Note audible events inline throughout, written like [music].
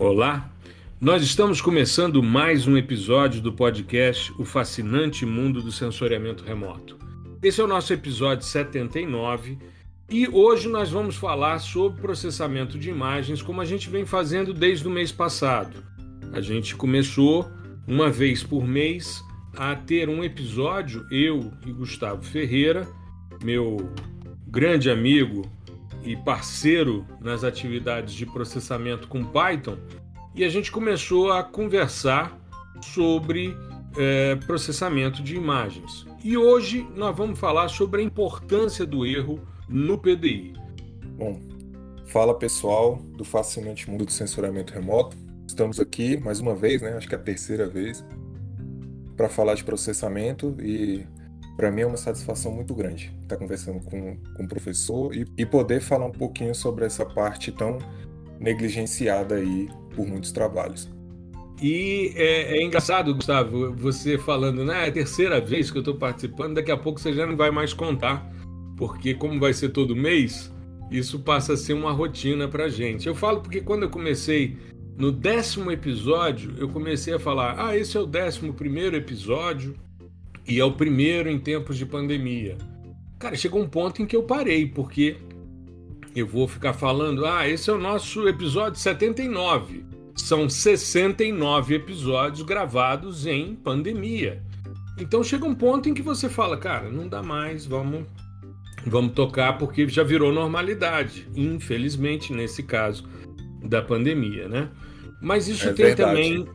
Olá, nós estamos começando mais um episódio do podcast O Fascinante Mundo do Sensoriamento Remoto. Esse é o nosso episódio 79 e hoje nós vamos falar sobre processamento de imagens como a gente vem fazendo desde o mês passado. A gente começou uma vez por mês a ter um episódio, eu e Gustavo Ferreira, meu grande amigo e parceiro nas atividades de processamento com Python, e a gente começou a conversar sobre é, processamento de imagens. E hoje nós vamos falar sobre a importância do erro no PDI. Bom, fala pessoal do fascinante mundo do sensoramento remoto. Estamos aqui mais uma vez, né? Acho que é a terceira vez, para falar de processamento e para mim é uma satisfação muito grande estar conversando com, com o professor e, e poder falar um pouquinho sobre essa parte tão negligenciada aí por muitos trabalhos. E é, é, engraçado, Gustavo, você falando, né? É a terceira vez que eu estou participando, daqui a pouco você já não vai mais contar, porque como vai ser todo mês, isso passa a ser uma rotina para gente. Eu falo porque quando eu comecei no décimo episódio, eu comecei a falar: ah, esse é o décimo primeiro episódio, e é o primeiro em tempos de pandemia. Cara, chegou um ponto em que eu parei, porque eu vou ficar falando, ah, esse é o nosso episódio 79. São 69 episódios gravados em pandemia. Então chega um ponto em que você fala, cara, não dá mais, vamos vamos tocar porque já virou normalidade, infelizmente nesse caso da pandemia, né? Mas isso é tem verdade. também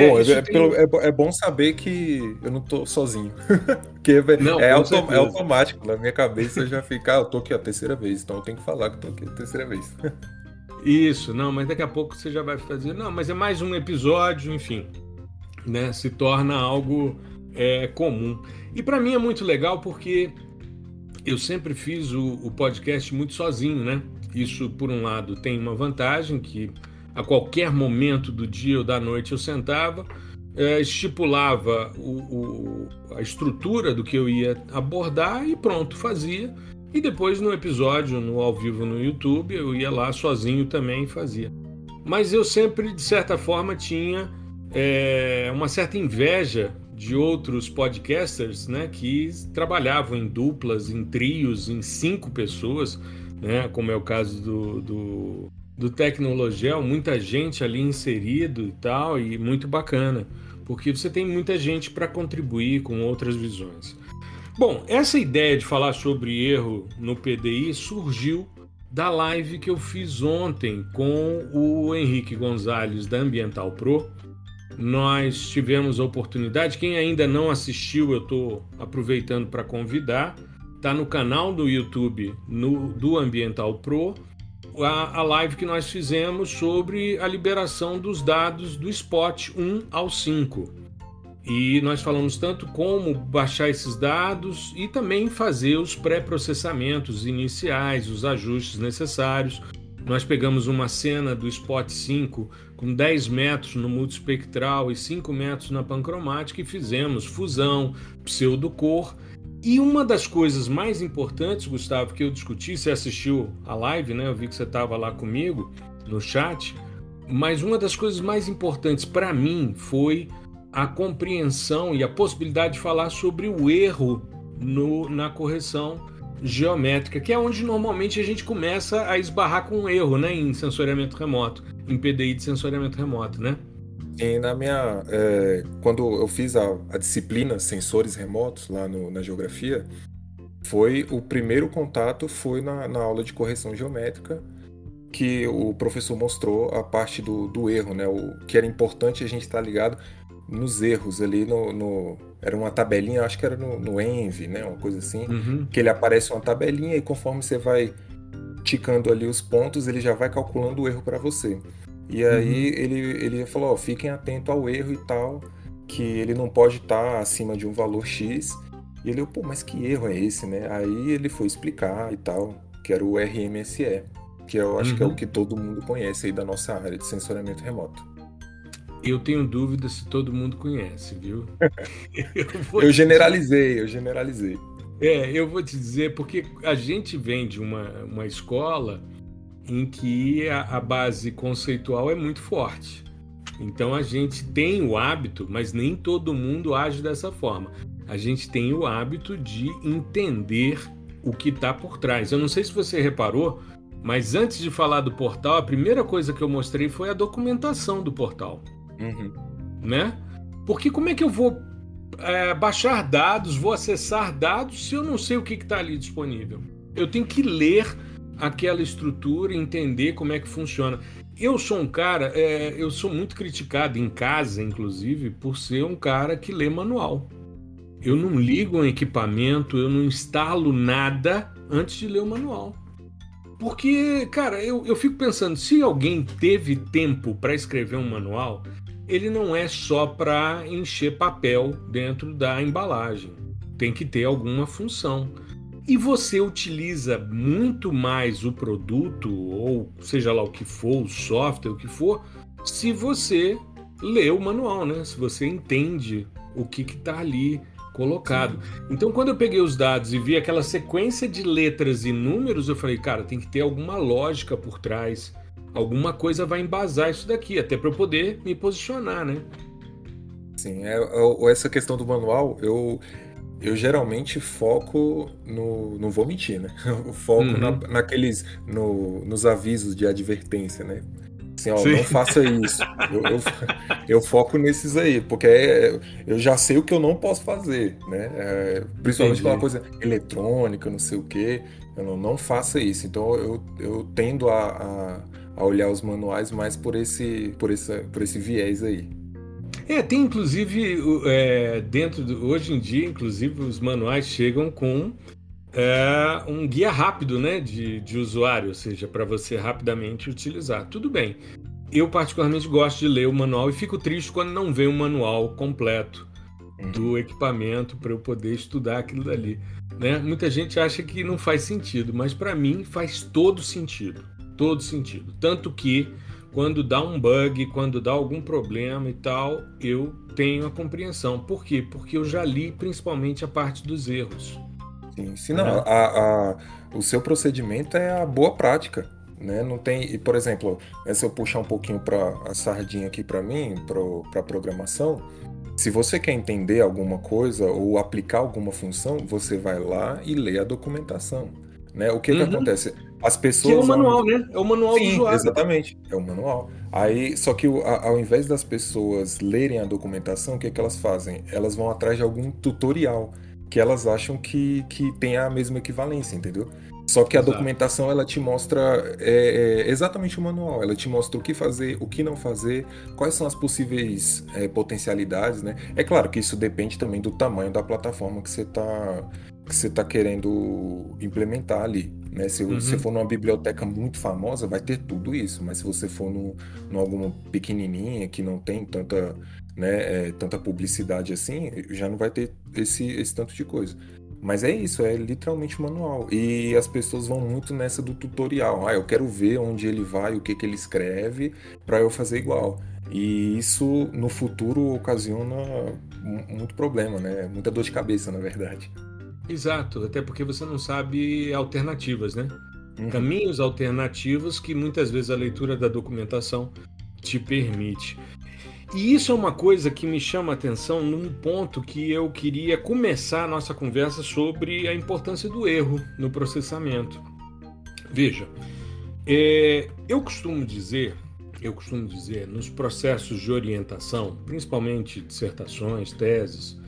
bom, é, é, tem... é, é, bom saber que eu não tô sozinho. [laughs] Porque não, é, auto, é, automático, na minha cabeça já fica, ah, eu tô aqui a terceira vez, então eu tenho que falar que tô aqui a terceira vez. [laughs] Isso, não, mas daqui a pouco você já vai fazer. Não, mas é mais um episódio, enfim, né? Se torna algo é, comum. E para mim é muito legal porque eu sempre fiz o, o podcast muito sozinho, né? Isso, por um lado, tem uma vantagem que a qualquer momento do dia ou da noite eu sentava, é, estipulava o, o, a estrutura do que eu ia abordar e pronto, fazia. E depois no episódio, no ao vivo no YouTube, eu ia lá sozinho também e fazia. Mas eu sempre, de certa forma, tinha é, uma certa inveja de outros podcasters né, que trabalhavam em duplas, em trios, em cinco pessoas, né, como é o caso do, do do Tecnologel, muita gente ali inserido e tal, e muito bacana, porque você tem muita gente para contribuir com outras visões. Bom, essa ideia de falar sobre erro no PDI surgiu da live que eu fiz ontem com o Henrique Gonzalez da Ambiental Pro. Nós tivemos a oportunidade, quem ainda não assistiu, eu estou aproveitando para convidar, está no canal do YouTube no, do Ambiental Pro a, a live que nós fizemos sobre a liberação dos dados do Spot 1 ao 5. E nós falamos tanto como baixar esses dados e também fazer os pré-processamentos iniciais, os ajustes necessários. Nós pegamos uma cena do Spot 5 com 10 metros no multispectral e 5 metros na pancromática e fizemos fusão, pseudocor e uma das coisas mais importantes, Gustavo, que eu discuti, você assistiu a live, né? Eu vi que você estava lá comigo no chat. Mas uma das coisas mais importantes para mim foi a compreensão e a possibilidade de falar sobre o erro no, na correção geométrica, que é onde normalmente a gente começa a esbarrar com um erro, né? Em sensoriamento remoto, em PDI de sensoriamento remoto, né? E na minha. É, quando eu fiz a, a, disciplina Sensores Remotos lá no, na geografia, foi o primeiro contato foi na, na, aula de correção geométrica que o professor mostrou a parte do, do erro, né? O que era importante a gente estar tá ligado nos erros ali no, no, era uma tabelinha, acho que era no, no Envy, né? Uma coisa assim, uhum. que ele aparece uma tabelinha e conforme você vai ticando ali os pontos, ele já vai calculando o erro para você. E aí uhum. ele, ele falou, ó, fiquem atentos ao erro e tal, que ele não pode estar tá acima de um valor X. E ele, pô, mas que erro é esse, né? Aí ele foi explicar e tal, que era o RMSE, que eu acho uhum. que é o uhum. que todo mundo conhece aí da nossa área de sensoramento remoto. Eu tenho dúvida se todo mundo conhece, viu? [laughs] eu, eu generalizei, eu generalizei. É, eu vou te dizer, porque a gente vem de uma, uma escola em que a, a base conceitual é muito forte. Então a gente tem o hábito, mas nem todo mundo age dessa forma. A gente tem o hábito de entender o que está por trás. Eu não sei se você reparou, mas antes de falar do portal, a primeira coisa que eu mostrei foi a documentação do portal. Uhum. Né? Porque como é que eu vou é, baixar dados, vou acessar dados se eu não sei o que está ali disponível? Eu tenho que ler aquela estrutura, entender como é que funciona. Eu sou um cara, é, eu sou muito criticado em casa, inclusive, por ser um cara que lê manual. Eu não ligo um equipamento, eu não instalo nada antes de ler o manual. Porque, cara, eu, eu fico pensando, se alguém teve tempo para escrever um manual, ele não é só para encher papel dentro da embalagem. Tem que ter alguma função. E você utiliza muito mais o produto, ou seja lá o que for, o software, o que for, se você lê o manual, né? Se você entende o que está ali colocado. Então, quando eu peguei os dados e vi aquela sequência de letras e números, eu falei, cara, tem que ter alguma lógica por trás. Alguma coisa vai embasar isso daqui, até para eu poder me posicionar, né? Sim, é, é, essa questão do manual, eu, eu geralmente foco no. Não vou mentir, né? [laughs] Eu foco uhum. na, naqueles. No, nos avisos de advertência, né? Assim, ó, não faça isso. Eu, eu, [laughs] eu, foco nesses aí, porque é, eu já sei o que eu não posso fazer, né? É, principalmente uma coisa eletrônica, não sei o que. Eu não, não faça isso. Então eu, eu tendo a, a, a olhar os manuais mais por esse, por esse, por esse viés aí. É, tem inclusive é, dentro do, hoje em dia, inclusive os manuais chegam com é um guia rápido né, de, de usuário, ou seja, para você rapidamente utilizar. Tudo bem. Eu, particularmente, gosto de ler o manual e fico triste quando não vem o um manual completo do uhum. equipamento para eu poder estudar aquilo dali. Né? Muita gente acha que não faz sentido, mas para mim faz todo sentido. Todo sentido. Tanto que quando dá um bug, quando dá algum problema e tal, eu tenho a compreensão. Por quê? Porque eu já li principalmente a parte dos erros. Sim, sim não, a, a, o seu procedimento é a boa prática. Né? Não tem, e por exemplo, se eu puxar um pouquinho para a sardinha aqui para mim, para a programação, se você quer entender alguma coisa ou aplicar alguma função, você vai lá e lê a documentação. Né? O que, uhum. que acontece? As pessoas. Que é o manual, né? É o manual Sim, do usuário. Exatamente, é o manual. Aí, só que ao invés das pessoas lerem a documentação, o que, que elas fazem? Elas vão atrás de algum tutorial que elas acham que, que tem a mesma equivalência, entendeu? Só que a Exato. documentação ela te mostra é, é, exatamente o manual, ela te mostra o que fazer, o que não fazer, quais são as possíveis é, potencialidades, né? É claro que isso depende também do tamanho da plataforma que você está que você tá querendo implementar ali. Né? Se uhum. você for numa biblioteca muito famosa, vai ter tudo isso, mas se você for num, num alguma pequenininha que não tem tanta né, é, tanta publicidade assim, já não vai ter esse, esse tanto de coisa. Mas é isso, é literalmente manual. E as pessoas vão muito nessa do tutorial. Ah, eu quero ver onde ele vai, o que, que ele escreve, para eu fazer igual. E isso no futuro ocasiona muito problema, né? Muita dor de cabeça, na verdade. Exato, até porque você não sabe alternativas, né? Uhum. Caminhos alternativos que muitas vezes a leitura da documentação te permite. E isso é uma coisa que me chama a atenção num ponto que eu queria começar a nossa conversa sobre a importância do erro no processamento. Veja, é, eu costumo dizer, eu costumo dizer, nos processos de orientação, principalmente dissertações, teses,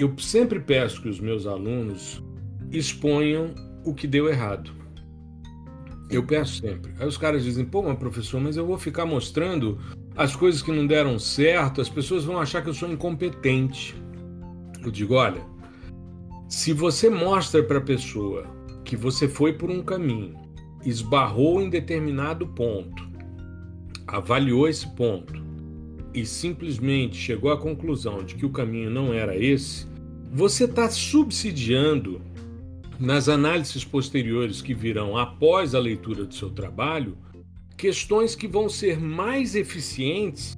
eu sempre peço que os meus alunos exponham o que deu errado. Eu peço sempre. Aí os caras dizem, pô, mas professor, mas eu vou ficar mostrando as coisas que não deram certo, as pessoas vão achar que eu sou incompetente. Eu digo, olha, se você mostra para a pessoa que você foi por um caminho, esbarrou em determinado ponto, avaliou esse ponto e simplesmente chegou à conclusão de que o caminho não era esse, você está subsidiando nas análises posteriores que virão após a leitura do seu trabalho questões que vão ser mais eficientes,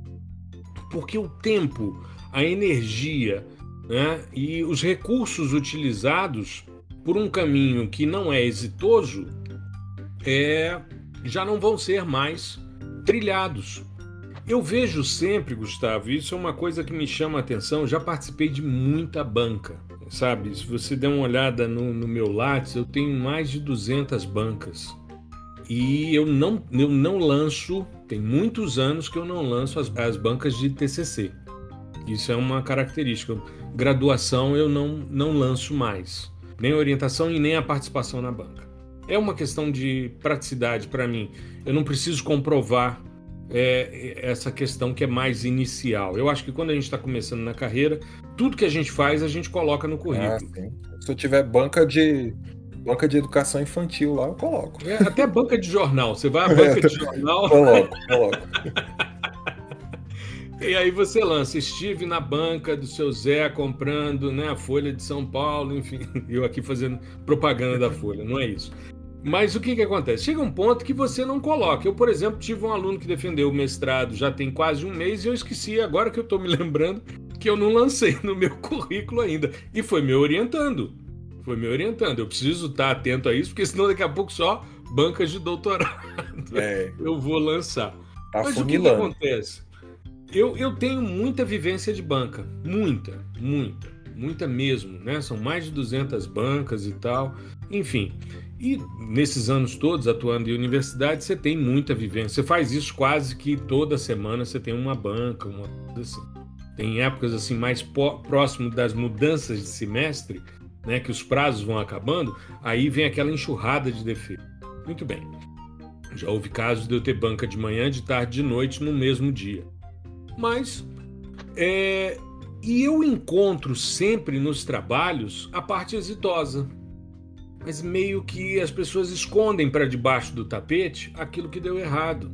porque o tempo, a energia né, e os recursos utilizados por um caminho que não é exitoso é já não vão ser mais trilhados. Eu vejo sempre, Gustavo, isso é uma coisa que me chama a atenção. Já participei de muita banca, sabe? Se você der uma olhada no, no meu Lattes, eu tenho mais de 200 bancas. E eu não, eu não lanço, tem muitos anos que eu não lanço as, as bancas de TCC. Isso é uma característica. Graduação eu não, não lanço mais, nem orientação e nem a participação na banca. É uma questão de praticidade para mim. Eu não preciso comprovar é, essa questão que é mais inicial. Eu acho que quando a gente está começando na carreira, tudo que a gente faz a gente coloca no currículo. Ah, Se eu tiver banca de banca de educação infantil lá, eu coloco. É, até banca de jornal. Você vai à [laughs] banca de jornal. coloco, coloco. [laughs] E aí você lança, estive na banca do seu Zé comprando né, a Folha de São Paulo, enfim, [laughs] eu aqui fazendo propaganda da Folha, não é isso. Mas o que, que acontece? Chega um ponto que você não coloca. Eu, por exemplo, tive um aluno que defendeu o mestrado já tem quase um mês e eu esqueci, agora que eu estou me lembrando, que eu não lancei no meu [laughs] currículo ainda. E foi me orientando. Foi me orientando. Eu preciso estar atento a isso, porque senão daqui a pouco só bancas de doutorado é. [laughs] eu vou lançar. Tá Mas o que, que acontece? Eu, eu tenho muita vivência de banca. Muita, muita. Muita mesmo, né? São mais de 200 bancas e tal. Enfim, e nesses anos todos atuando em universidade, você tem muita vivência. Você faz isso quase que toda semana, você tem uma banca, uma coisa assim. Tem épocas assim mais próximo das mudanças de semestre, né, que os prazos vão acabando, aí vem aquela enxurrada de defeito. Muito bem. Já houve casos de eu ter banca de manhã, de tarde, de noite no mesmo dia. Mas é, e eu encontro sempre nos trabalhos a parte exitosa mas meio que as pessoas escondem para debaixo do tapete aquilo que deu errado.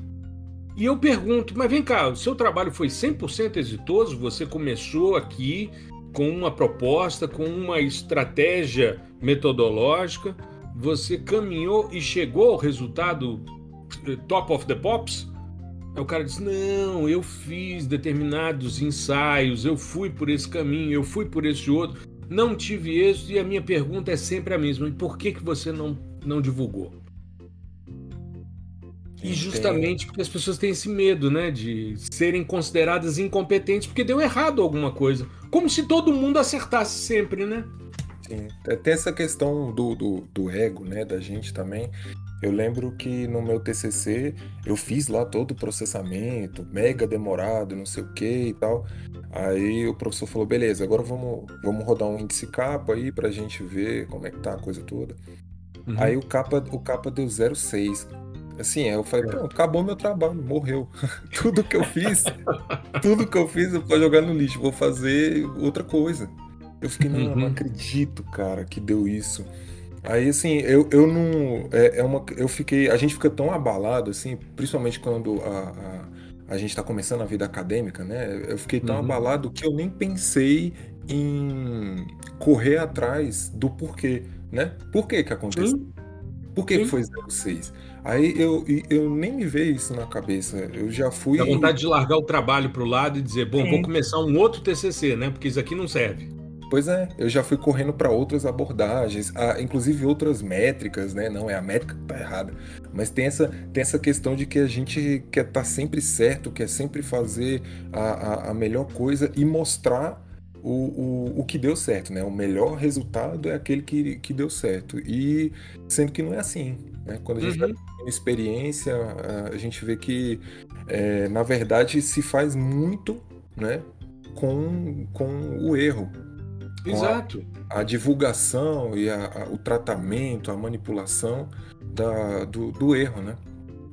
E eu pergunto, mas vem cá, o seu trabalho foi 100% exitoso? Você começou aqui com uma proposta, com uma estratégia metodológica, você caminhou e chegou ao resultado eh, top of the pops? Aí o cara diz: Não, eu fiz determinados ensaios, eu fui por esse caminho, eu fui por esse outro não tive êxito e a minha pergunta é sempre a mesma: e por que, que você não, não divulgou? E justamente porque as pessoas têm esse medo, né, de serem consideradas incompetentes porque deu errado alguma coisa. Como se todo mundo acertasse sempre, né? Sim. Tem essa questão do, do, do ego, né, da gente também. Eu lembro que no meu TCC eu fiz lá todo o processamento, mega demorado, não sei o que e tal. Aí o professor falou: beleza, agora vamos, vamos rodar um índice capa aí pra gente ver como é que tá a coisa toda. Uhum. Aí o capa, o capa deu 0,6. Assim, eu falei: é. pronto, acabou meu trabalho, morreu. [laughs] tudo que eu fiz, tudo que eu fiz eu vou jogar no lixo, vou fazer outra coisa. Eu fiquei: não, uhum. não acredito, cara, que deu isso. Aí, assim, eu, eu não. É, é, uma, eu fiquei. A gente fica tão abalado, assim, principalmente quando a, a, a gente está começando a vida acadêmica, né? Eu fiquei tão uhum. abalado que eu nem pensei em correr atrás do porquê, né? Por que que aconteceu? Por que, que foi 06? Aí eu, eu nem me veio isso na cabeça. Eu já fui. Dá vontade de largar o trabalho para o lado e dizer, bom, Sim. vou começar um outro TCC, né? Porque isso aqui não serve. Pois é, eu já fui correndo para outras abordagens, inclusive outras métricas, né? Não é a métrica que tá errada, mas tem essa, tem essa questão de que a gente quer estar tá sempre certo, quer sempre fazer a, a, a melhor coisa e mostrar o, o, o que deu certo, né? O melhor resultado é aquele que, que deu certo. E sendo que não é assim, né? Quando a gente uhum. vai experiência, a gente vê que, é, na verdade, se faz muito, né? Com, com o erro, Exato. A, a divulgação e a, a, o tratamento, a manipulação da, do, do erro, né?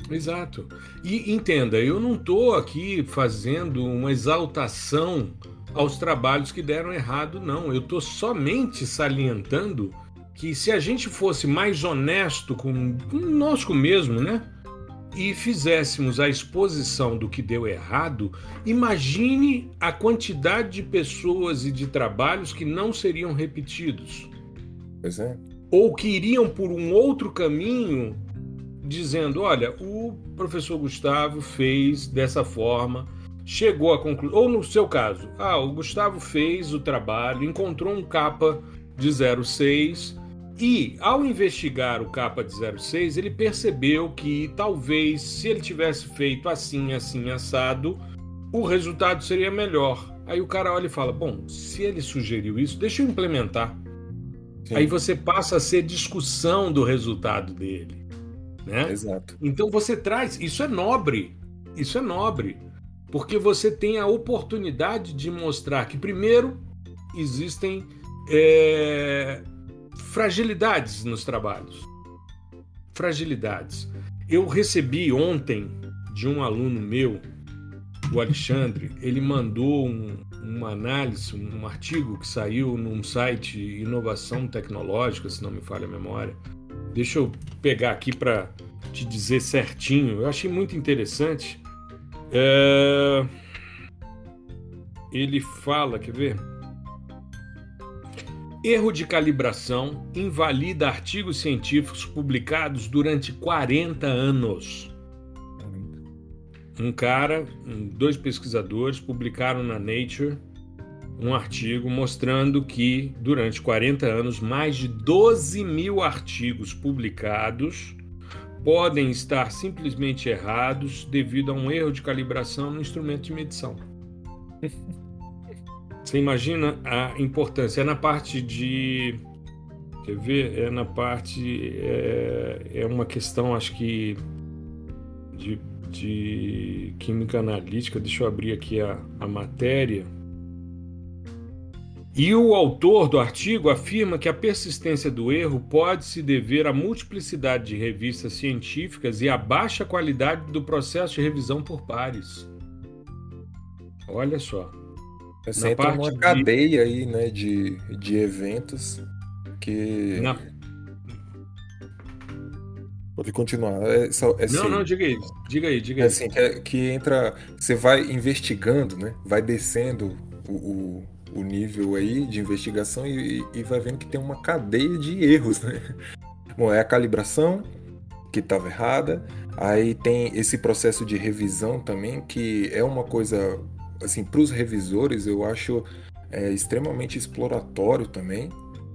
Exato. E entenda, eu não estou aqui fazendo uma exaltação aos trabalhos que deram errado, não. Eu estou somente salientando que se a gente fosse mais honesto com conosco mesmo, né? E fizéssemos a exposição do que deu errado, imagine a quantidade de pessoas e de trabalhos que não seriam repetidos. Pois é. Ou que iriam por um outro caminho, dizendo: olha, o professor Gustavo fez dessa forma, chegou a concluir. Ou no seu caso, ah, o Gustavo fez o trabalho, encontrou um capa de 06 E, ao investigar o capa de 06, ele percebeu que talvez, se ele tivesse feito assim, assim, assado, o resultado seria melhor. Aí o cara olha e fala: Bom, se ele sugeriu isso, deixa eu implementar. Sim. Aí você passa a ser discussão do resultado dele. Né? Exato. Então você traz. Isso é nobre. Isso é nobre. Porque você tem a oportunidade de mostrar que, primeiro, existem é, fragilidades nos trabalhos. Fragilidades. Eu recebi ontem de um aluno meu, o Alexandre, [laughs] ele mandou um, uma análise, um artigo que saiu num site Inovação Tecnológica, se não me falha a memória. Deixa eu pegar aqui para te dizer certinho. Eu achei muito interessante. É... Ele fala, quer ver? Erro de calibração invalida artigos científicos publicados durante 40 anos. Um cara, dois pesquisadores publicaram na Nature um artigo mostrando que durante 40 anos mais de 12 mil artigos publicados podem estar simplesmente errados devido a um erro de calibração no instrumento de medição. [laughs] Você imagina a importância? É na parte de. Quer ver? É na parte. É, é uma questão, acho que. De, de química analítica. Deixa eu abrir aqui a, a matéria. E o autor do artigo afirma que a persistência do erro pode se dever à multiplicidade de revistas científicas e à baixa qualidade do processo de revisão por pares. Olha só. Você entra numa de... cadeia aí, né, de, de eventos que. Na... Pode continuar. É, é, não, não, diga aí, diga aí, diga aí. É assim, que, é, que, entra. Você vai investigando, né? Vai descendo o, o, o nível aí de investigação e, e, vai vendo que tem uma cadeia de erros, né? [laughs] Bom, é a calibração que estava errada. Aí tem esse processo de revisão também, que é uma coisa assim, para os revisores, eu acho é, extremamente exploratório também,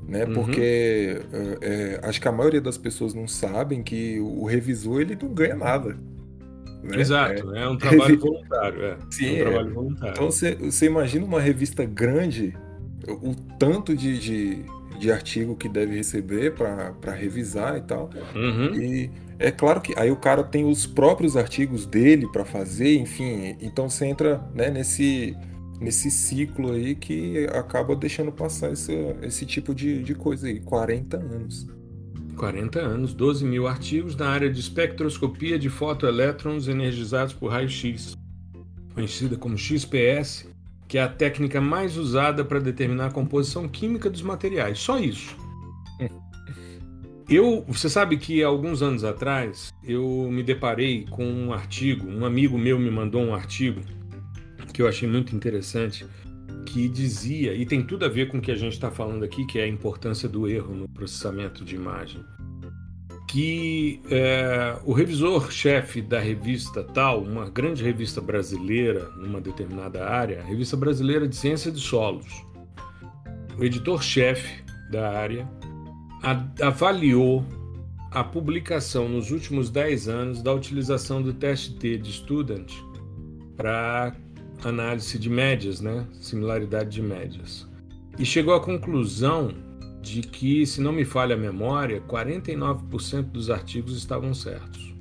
né? Uhum. Porque é, é, acho que a maioria das pessoas não sabem que o revisor ele não ganha nada. Né? Exato, é, é um trabalho [laughs] voluntário. É. Sim, é um trabalho voluntário. Então você, imagina uma revista grande, o, o tanto de, de, de, artigo que deve receber para revisar e tal. Uhum. E é claro que aí o cara tem os próprios artigos dele para fazer, enfim, então você entra né, nesse, nesse ciclo aí que acaba deixando passar esse, esse tipo de, de coisa aí, 40 anos. 40 anos, 12 mil artigos na área de espectroscopia de fotoelétrons energizados por raio-x, conhecida como XPS, que é a técnica mais usada para determinar a composição química dos materiais. Só isso. Eu, você sabe que alguns anos atrás eu me deparei com um artigo, um amigo meu me mandou um artigo que eu achei muito interessante, que dizia, e tem tudo a ver com o que a gente está falando aqui, que é a importância do erro no processamento de imagem, que é, o revisor-chefe da revista tal, uma grande revista brasileira numa determinada área, a Revista Brasileira de Ciência de Solos, o editor-chefe da área avaliou a publicação nos últimos 10 anos da utilização do teste T de Student para análise de médias, né? similaridade de médias. E chegou à conclusão de que, se não me falha a memória, 49% dos artigos estavam certos.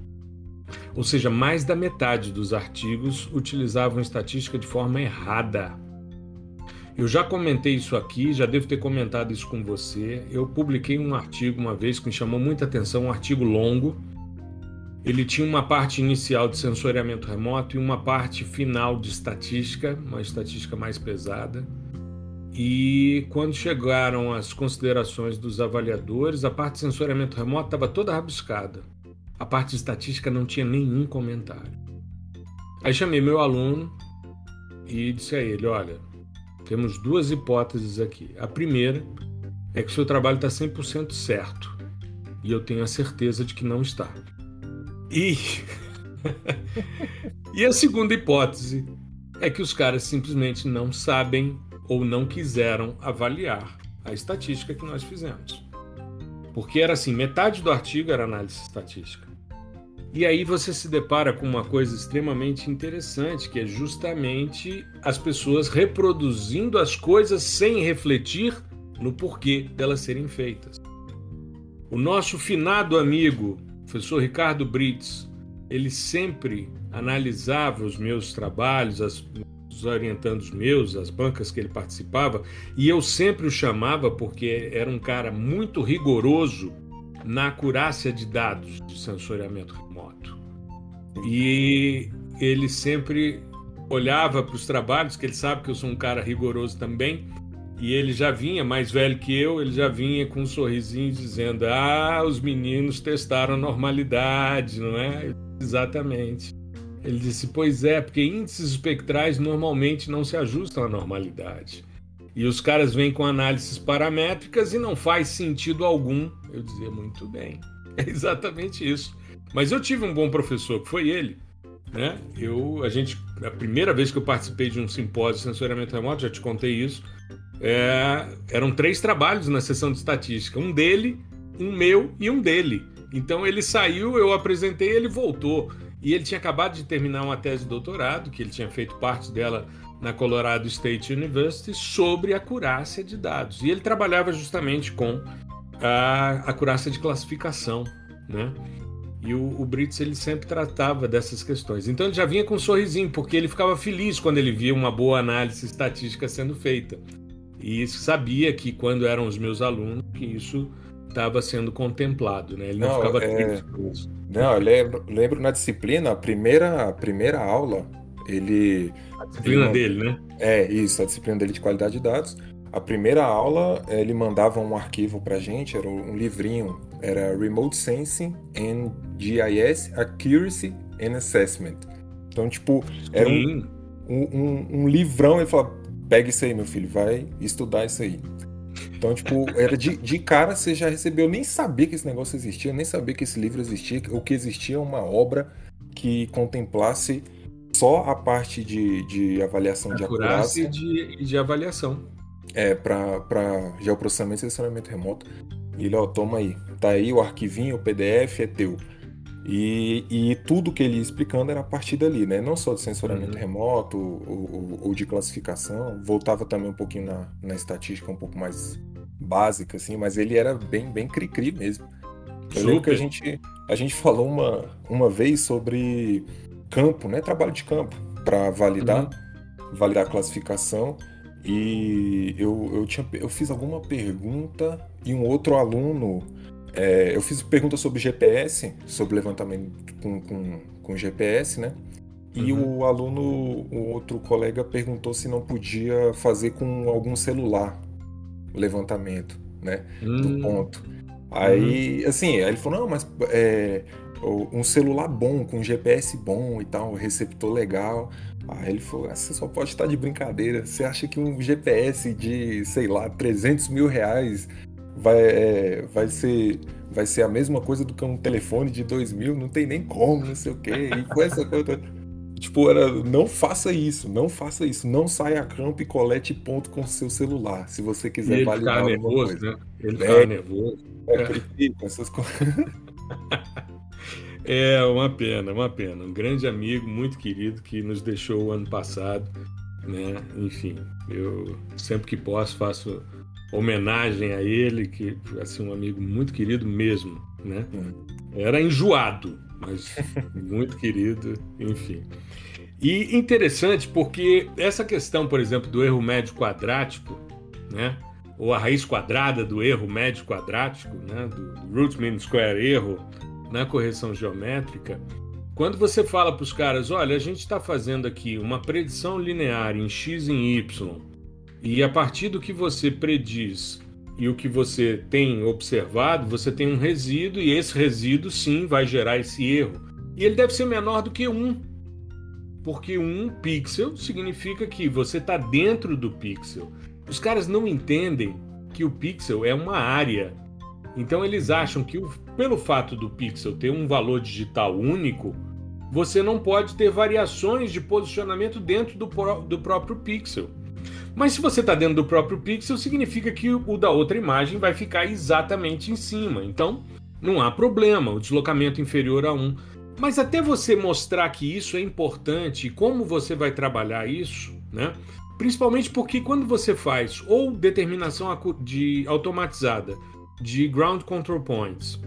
Ou seja, mais da metade dos artigos utilizavam estatística de forma errada. Eu já comentei isso aqui, já devo ter comentado isso com você. Eu publiquei um artigo uma vez que me chamou muita atenção, um artigo longo. Ele tinha uma parte inicial de sensoriamento remoto e uma parte final de estatística, uma estatística mais pesada. E quando chegaram as considerações dos avaliadores, a parte de sensoriamento remoto estava toda rabiscada. A parte de estatística não tinha nenhum comentário. Aí chamei meu aluno e disse a ele: Olha, temos duas hipóteses aqui. A primeira é que o seu trabalho está 100% certo. E eu tenho a certeza de que não está. E. [laughs] e a segunda hipótese é que os caras simplesmente não sabem ou não quiseram avaliar a estatística que nós fizemos. Porque era assim, metade do artigo era análise estatística. E aí você se depara com uma coisa extremamente interessante, que é justamente as pessoas reproduzindo as coisas sem refletir no porquê delas serem feitas. O nosso finado amigo, professor Ricardo Brits, ele sempre analisava os meus trabalhos, as, os orientandos meus, as bancas que ele participava, e eu sempre o chamava porque era um cara muito rigoroso na acurácia de dados de sensoriamento. E ele sempre olhava para os trabalhos, que ele sabe que eu sou um cara rigoroso também, e ele já vinha, mais velho que eu, ele já vinha com um sorrisinho dizendo: Ah, os meninos testaram a normalidade, não é? Exatamente. Ele disse: Pois é, porque índices espectrais normalmente não se ajustam à normalidade. E os caras vêm com análises paramétricas e não faz sentido algum. Eu dizia: Muito bem. [laughs] É exatamente isso. Mas eu tive um bom professor, que foi ele. Né? Eu, a gente, a primeira vez que eu participei de um simpósio de sensoriamento remoto, já te contei isso, é, eram três trabalhos na sessão de estatística: um dele, um meu e um dele. Então ele saiu, eu apresentei, ele voltou. E ele tinha acabado de terminar uma tese de doutorado, que ele tinha feito parte dela na Colorado State University, sobre acurácia de dados. E ele trabalhava justamente com a acurácia de classificação, né? E o, o Brits ele sempre tratava dessas questões. Então ele já vinha com um sorrisinho, porque ele ficava feliz quando ele via uma boa análise estatística sendo feita. E sabia que quando eram os meus alunos, que isso estava sendo contemplado, né? Ele não, não ficava é... Não, eu lembro, lembro, na disciplina, a primeira, a primeira aula, ele... A disciplina ele, dele, né? É, isso, a disciplina dele de qualidade de dados. A primeira aula, ele mandava um arquivo pra gente, era um livrinho, era Remote Sensing and GIS Accuracy and Assessment. Então, tipo, era um, um, um, livrão, ele falava, pega isso aí, meu filho, vai estudar isso aí. Então, tipo, era de, de cara você já recebeu, eu nem sabia que esse negócio existia, nem sabia que esse livro existia, ou que existia uma obra que contemplasse só a parte de, de avaliação de acurácia. E de, de avaliação. É, para geoprocessamento e selecionamento remoto. E ele, ó, toma aí. Tá aí o arquivinho, o PDF é teu. E, e, tudo que ele ia explicando era a partir dali, né? Não só de sensoriamento uhum. remoto ou, ou, ou, de classificação, voltava também um pouquinho na, na estatística um pouco mais básica, assim, mas ele era bem, bem cri-cri mesmo. Eu lembro que a gente, a gente falou uma, uma vez sobre campo, né? Trabalho de campo, para validar, uhum. validar a classificação. E eu, eu, tinha, eu fiz alguma pergunta e um outro aluno é, eu fiz pergunta sobre GPS, sobre levantamento com, com, com GPS, né? E uhum. o aluno, o outro colega, perguntou se não podia fazer com algum celular o levantamento, né? Uhum. Do hum. ponto. Aí, uhum. assim, aí ele falou: não, mas é, um celular bom, com GPS bom e tal, receptor legal. Aí ele falou: ah, você só pode estar de brincadeira. Você acha que um GPS de, sei lá, 300 mil reais vai, é, vai, ser, vai ser a mesma coisa do que um telefone de 2 mil, não tem nem como, não sei o quê. E com essa coisa. Tipo, era, não faça isso, não faça isso. Não saia a campo e colete ponto com seu celular, se você quiser ele validar nervoso, coisa. Né? Ele é, nervoso. É, é. essas coisas. [laughs] É uma pena, uma pena. Um grande amigo, muito querido, que nos deixou o ano passado. Né? Enfim, eu sempre que posso faço homenagem a ele, que assim um amigo muito querido mesmo, né? Era enjoado, mas [laughs] muito querido, enfim. E interessante porque essa questão, por exemplo, do erro médio quadrático, né? Ou a raiz quadrada do erro médio quadrático, né? Do, do root mean square erro na correção geométrica. Quando você fala para os caras, olha, a gente está fazendo aqui uma predição linear em x e em y e a partir do que você prediz e o que você tem observado, você tem um resíduo, e esse resíduo sim vai gerar esse erro. E ele deve ser menor do que um. Porque um pixel significa que você está dentro do pixel. Os caras não entendem que o pixel é uma área. Então eles acham que pelo fato do pixel ter um valor digital único, você não pode ter variações de posicionamento dentro do, do próprio pixel. Mas se você está dentro do próprio pixel, significa que o da outra imagem vai ficar exatamente em cima. Então, não há problema, o deslocamento inferior a 1. Mas até você mostrar que isso é importante e como você vai trabalhar isso, né? Principalmente porque quando você faz ou determinação de automatizada de ground control points,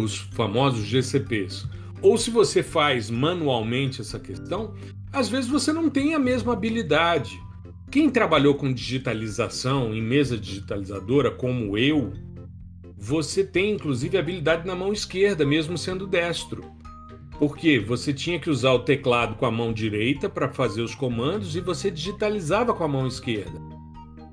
os famosos GCPs, ou se você faz manualmente essa questão, às vezes você não tem a mesma habilidade. Quem trabalhou com digitalização em mesa digitalizadora, como eu, você tem inclusive habilidade na mão esquerda, mesmo sendo destro. Porque você tinha que usar o teclado com a mão direita para fazer os comandos e você digitalizava com a mão esquerda.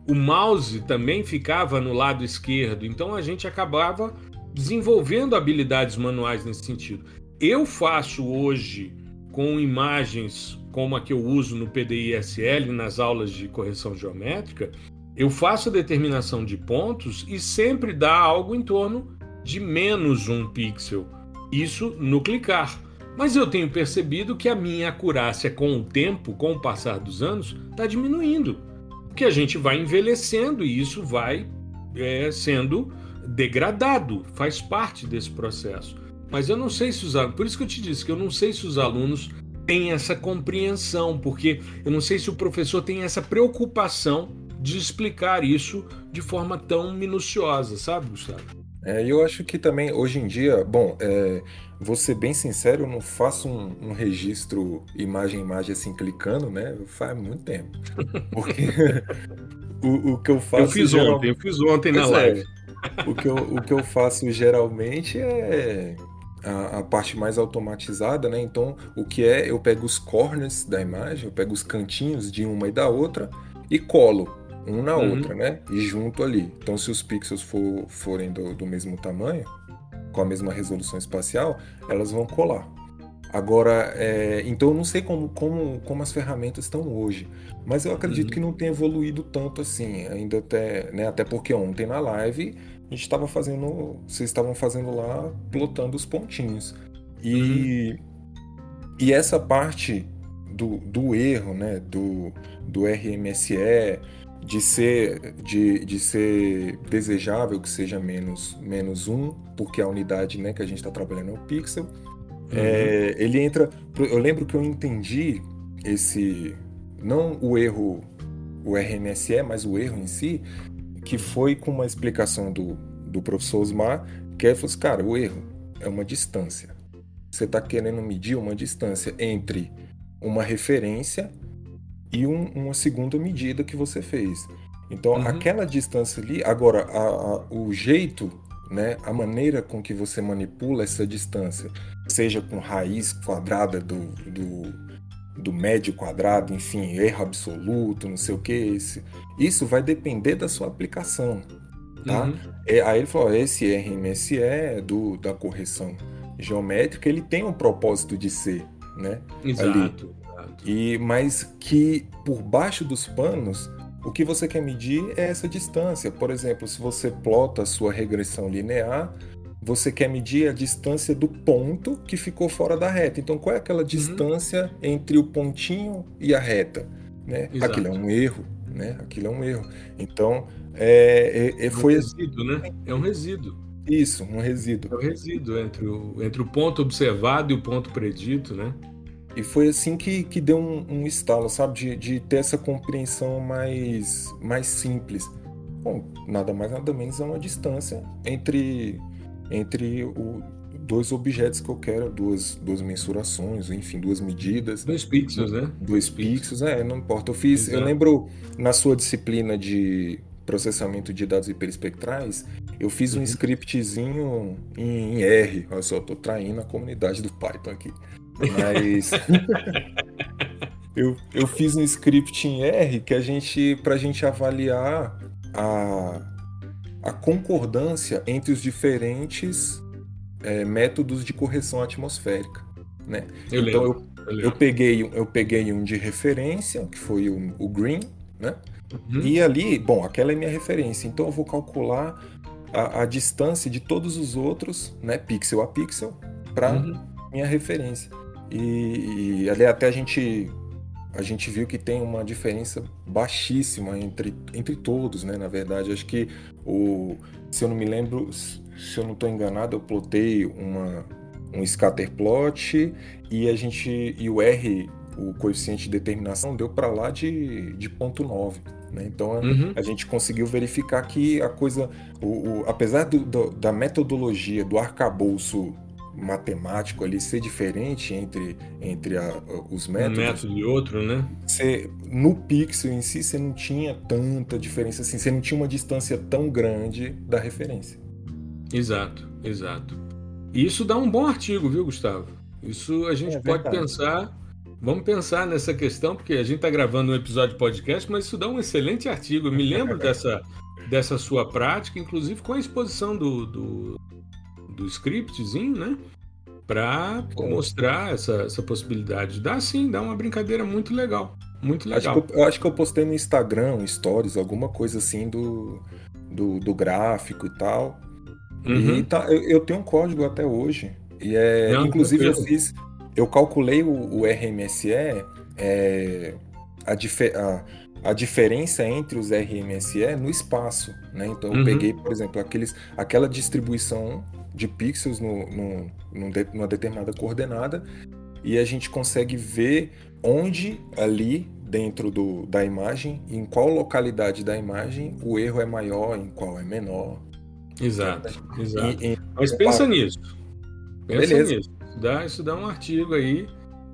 O mouse também ficava no lado esquerdo, então a gente acabava desenvolvendo habilidades manuais nesse sentido. Eu faço hoje com imagens como a que eu uso no PDI-SL nas aulas de correção geométrica, eu faço a determinação de pontos e sempre dá algo em torno de menos um pixel. Isso no clicar. Mas eu tenho percebido que a minha acurácia com o tempo, com o passar dos anos, está diminuindo. Porque a gente vai envelhecendo e isso vai é, sendo degradado, faz parte desse processo. Mas eu não sei se os alunos, por isso que eu te disse que eu não sei se os alunos têm essa compreensão, porque eu não sei se o professor tem essa preocupação de explicar isso de forma tão minuciosa, sabe, Gustavo? É, eu acho que também, hoje em dia, bom, é, vou ser bem sincero, eu não faço um, um registro imagem-imagem assim, clicando, né? Faz muito tempo. Porque [laughs] o, o que eu faço. Eu fiz ontem, eu fiz ontem na é, live. O, que eu, o que eu faço geralmente é a, a, parte mais automatizada, né? Então, o que é, eu pego os corners da imagem, eu pego os cantinhos de uma e da outra e colo um na uhum. outra, né? E junto ali. Então, se os pixels for, forem do, do mesmo tamanho, com a mesma resolução espacial, elas vão colar. Agora, é, então eu não sei como, como, como as ferramentas estão hoje, mas eu acredito uhum. que não tem evoluído tanto assim, ainda até, né, até porque ontem na live a gente estava fazendo, vocês estavam fazendo lá, plotando os pontinhos. E, uhum. e essa parte do, do erro, né, do, do RMSE, de ser, de, de ser desejável que seja menos, menos um, porque a unidade né, que a gente está trabalhando é o pixel. Uhum. É, ele entra. Eu lembro que eu entendi esse. Não o erro, o RMSE, mas o erro em si, que foi com uma explicação do, do professor Osmar, que ele falou assim, cara, o erro é uma distância. Você está querendo medir uma distância entre uma referência e um, uma segunda medida que você fez. Então, uhum. aquela distância ali, agora, a, a, o jeito, né, a maneira com que você manipula essa distância, seja com raiz quadrada do, do, do médio quadrado, enfim, erro absoluto, não sei o que, esse, isso vai depender da sua aplicação. Tá? Uhum. É, aí ele falou: esse RMSE do, da correção geométrica, ele tem um propósito de ser, né? Exato. Ali. E mas que por baixo dos panos, o que você quer medir é essa distância. Por exemplo, se você plota a sua regressão linear, você quer medir a distância do ponto que ficou fora da reta. Então, qual é aquela uhum. distância uhum. entre o pontinho e a reta? Né? Aquilo é um erro, né? Aquilo é um erro. Então, é, é, é foi um resíduo, né? É um resíduo. Isso, um resíduo. É um resíduo entre o, entre o ponto observado e o ponto predito, né? E foi assim que, que deu um, um estalo, sabe? De, de ter essa compreensão mais, mais simples. Bom, nada mais, nada menos é uma distância entre, entre o, dois objetos que eu quero, duas, duas mensurações, enfim, duas medidas. Dois pixels, né? Dois pixels, é, não importa. Eu fiz, Exato. eu lembro na sua disciplina de processamento de dados hiperespectrais, eu fiz um uhum. scriptzinho em, em R. Olha só, tô traindo a comunidade do Python aqui. Mas [laughs] eu, eu fiz um script em R que a gente para a gente avaliar a, a concordância entre os diferentes é, métodos de correção atmosférica, né? Eu então eu, eu, eu, peguei eu peguei um de referência que foi o, o Green, né? Uhum. E ali, bom, aquela é minha referência. Então eu vou calcular a, a distância de todos os outros, né, pixel a pixel, para uhum. minha referência. E, e ali até a gente a gente viu que tem uma diferença baixíssima entre, entre todos, né? Na verdade, acho que o, se eu não me lembro, se eu não estou enganado, eu plotei uma, um scatter plot e a gente e o R, o coeficiente de determinação deu para lá de, de ponto 9. Né? Então uhum. a gente conseguiu verificar que a coisa, o, o apesar do, do, da metodologia do arcabouço matemático ali ser diferente entre, entre a, os métodos. Um método e outro, né? Você, no pixel em si, você não tinha tanta diferença assim, você não tinha uma distância tão grande da referência. Exato, exato. E isso dá um bom artigo, viu, Gustavo? Isso a gente é pode verdade. pensar. Vamos pensar nessa questão, porque a gente está gravando um episódio de podcast, mas isso dá um excelente artigo. Eu me lembro [laughs] dessa, dessa sua prática, inclusive com a exposição do, do do scriptzinho, né? Para mostrar essa, essa possibilidade. Dá sim, dá uma brincadeira muito legal. Muito legal. Acho eu, eu, acho que eu postei no Instagram, stories, alguma coisa assim do, do, do gráfico e tal. Uhum. E tá, eu, eu, tenho um código até hoje. E é. Não, inclusive eu fiz. Eu calculei o, o RMSE, é, a, a, a diferença entre os RMSE no espaço. Né? Então eu uhum. peguei, por exemplo, aqueles, aquela distribuição de pixels no, no, numa determinada coordenada e a gente consegue ver onde ali dentro do, da imagem, em qual localidade da imagem o erro é maior, em qual é menor. Exato, exato. E, Mas pensa nisso. Pensa Beleza. nisso. Dá, isso dá um artigo aí,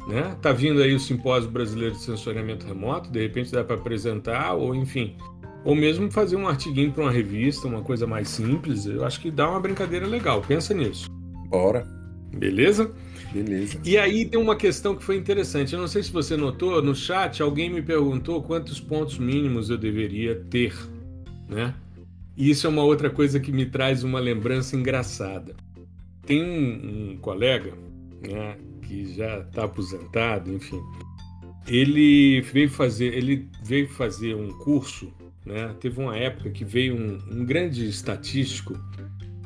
né? Tá vindo aí o Simpósio Brasileiro de Sensoriamento Remoto, de repente dá para apresentar, ou enfim, ou mesmo fazer um artiguinho para uma revista, uma coisa mais simples. Eu acho que dá uma brincadeira legal. Pensa nisso. Bora. Beleza? Beleza. E aí tem uma questão que foi interessante. Eu não sei se você notou, no chat alguém me perguntou quantos pontos mínimos eu deveria ter, né? E isso é uma outra coisa que me traz uma lembrança engraçada. Tem um, um colega, né, que já está aposentado, enfim. Ele veio fazer, ele veio fazer um curso né? Teve uma época que veio um, um grande estatístico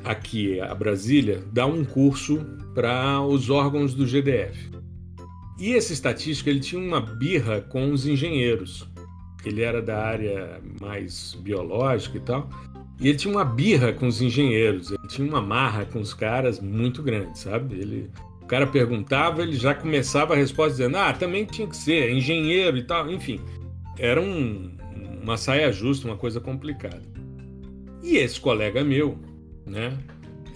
aqui a Brasília dar um curso para os órgãos do GDF. E esse estatístico ele tinha uma birra com os engenheiros. Ele era da área mais biológica e tal. E ele tinha uma birra com os engenheiros. Ele tinha uma marra com os caras muito grande, sabe? Ele, o cara perguntava, ele já começava a resposta dizendo: Ah, também tinha que ser engenheiro e tal. Enfim, era um, uma saia justa, uma coisa complicada. E esse colega meu, né,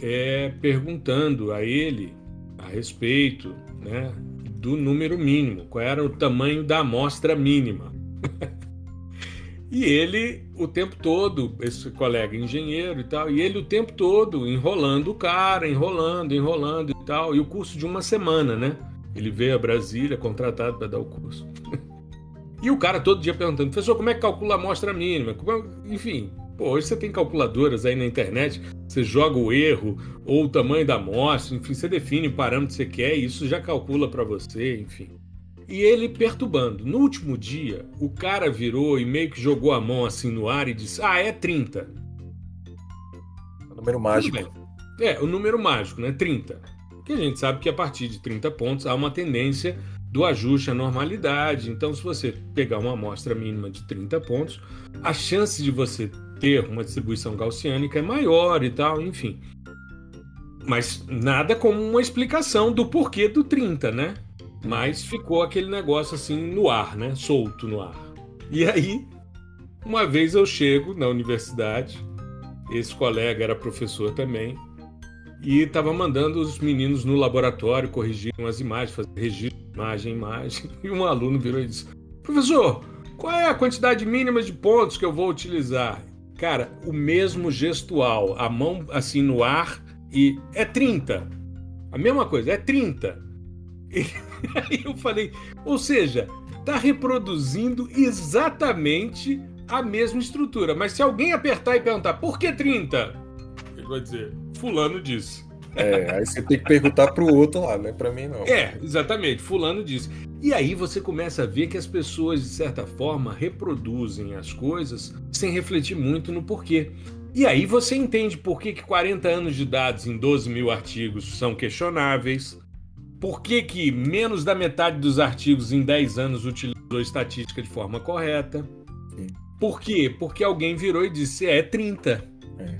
é, perguntando a ele a respeito né, do número mínimo, qual era o tamanho da amostra mínima. [laughs] e ele, o tempo todo, esse colega engenheiro e tal, e ele o tempo todo enrolando o cara, enrolando, enrolando e tal, e o curso de uma semana, né? Ele veio a Brasília contratado para dar o curso. [laughs] E o cara todo dia perguntando, professor, como é que calcula a amostra mínima? É... Enfim, pô, hoje você tem calculadoras aí na internet, você joga o erro ou o tamanho da amostra, enfim, você define o parâmetro que você quer e isso já calcula para você, enfim. E ele perturbando. No último dia, o cara virou e meio que jogou a mão assim no ar e disse: Ah, é 30. O número mágico. É, o número mágico, né? 30. Que a gente sabe que a partir de 30 pontos há uma tendência do ajuste à normalidade. Então, se você pegar uma amostra mínima de 30 pontos, a chance de você ter uma distribuição gaussiânica é maior e tal, enfim. Mas nada como uma explicação do porquê do 30, né? Mas ficou aquele negócio assim no ar, né? Solto no ar. E aí, uma vez eu chego na universidade, esse colega era professor também, e estava mandando os meninos no laboratório corrigir as imagens, fazer registro imagem, imagem. [laughs] E um aluno virou e disse: Professor, qual é a quantidade mínima de pontos que eu vou utilizar? Cara, o mesmo gestual, a mão assim no ar e é 30. A mesma coisa, é 30. [laughs] E aí eu falei, ou seja, está reproduzindo exatamente a mesma estrutura. Mas se alguém apertar e perguntar por que 30? Ele vai dizer, fulano disse. É, aí você tem que perguntar pro outro lá, né? Para mim não. É, exatamente, fulano disse. E aí você começa a ver que as pessoas, de certa forma, reproduzem as coisas sem refletir muito no porquê. E aí você entende por que, que 40 anos de dados em 12 mil artigos são questionáveis, Por que, que menos da metade dos artigos em 10 anos utilizou estatística de forma correta? Sim. Por quê? Porque alguém virou e disse é 30. É.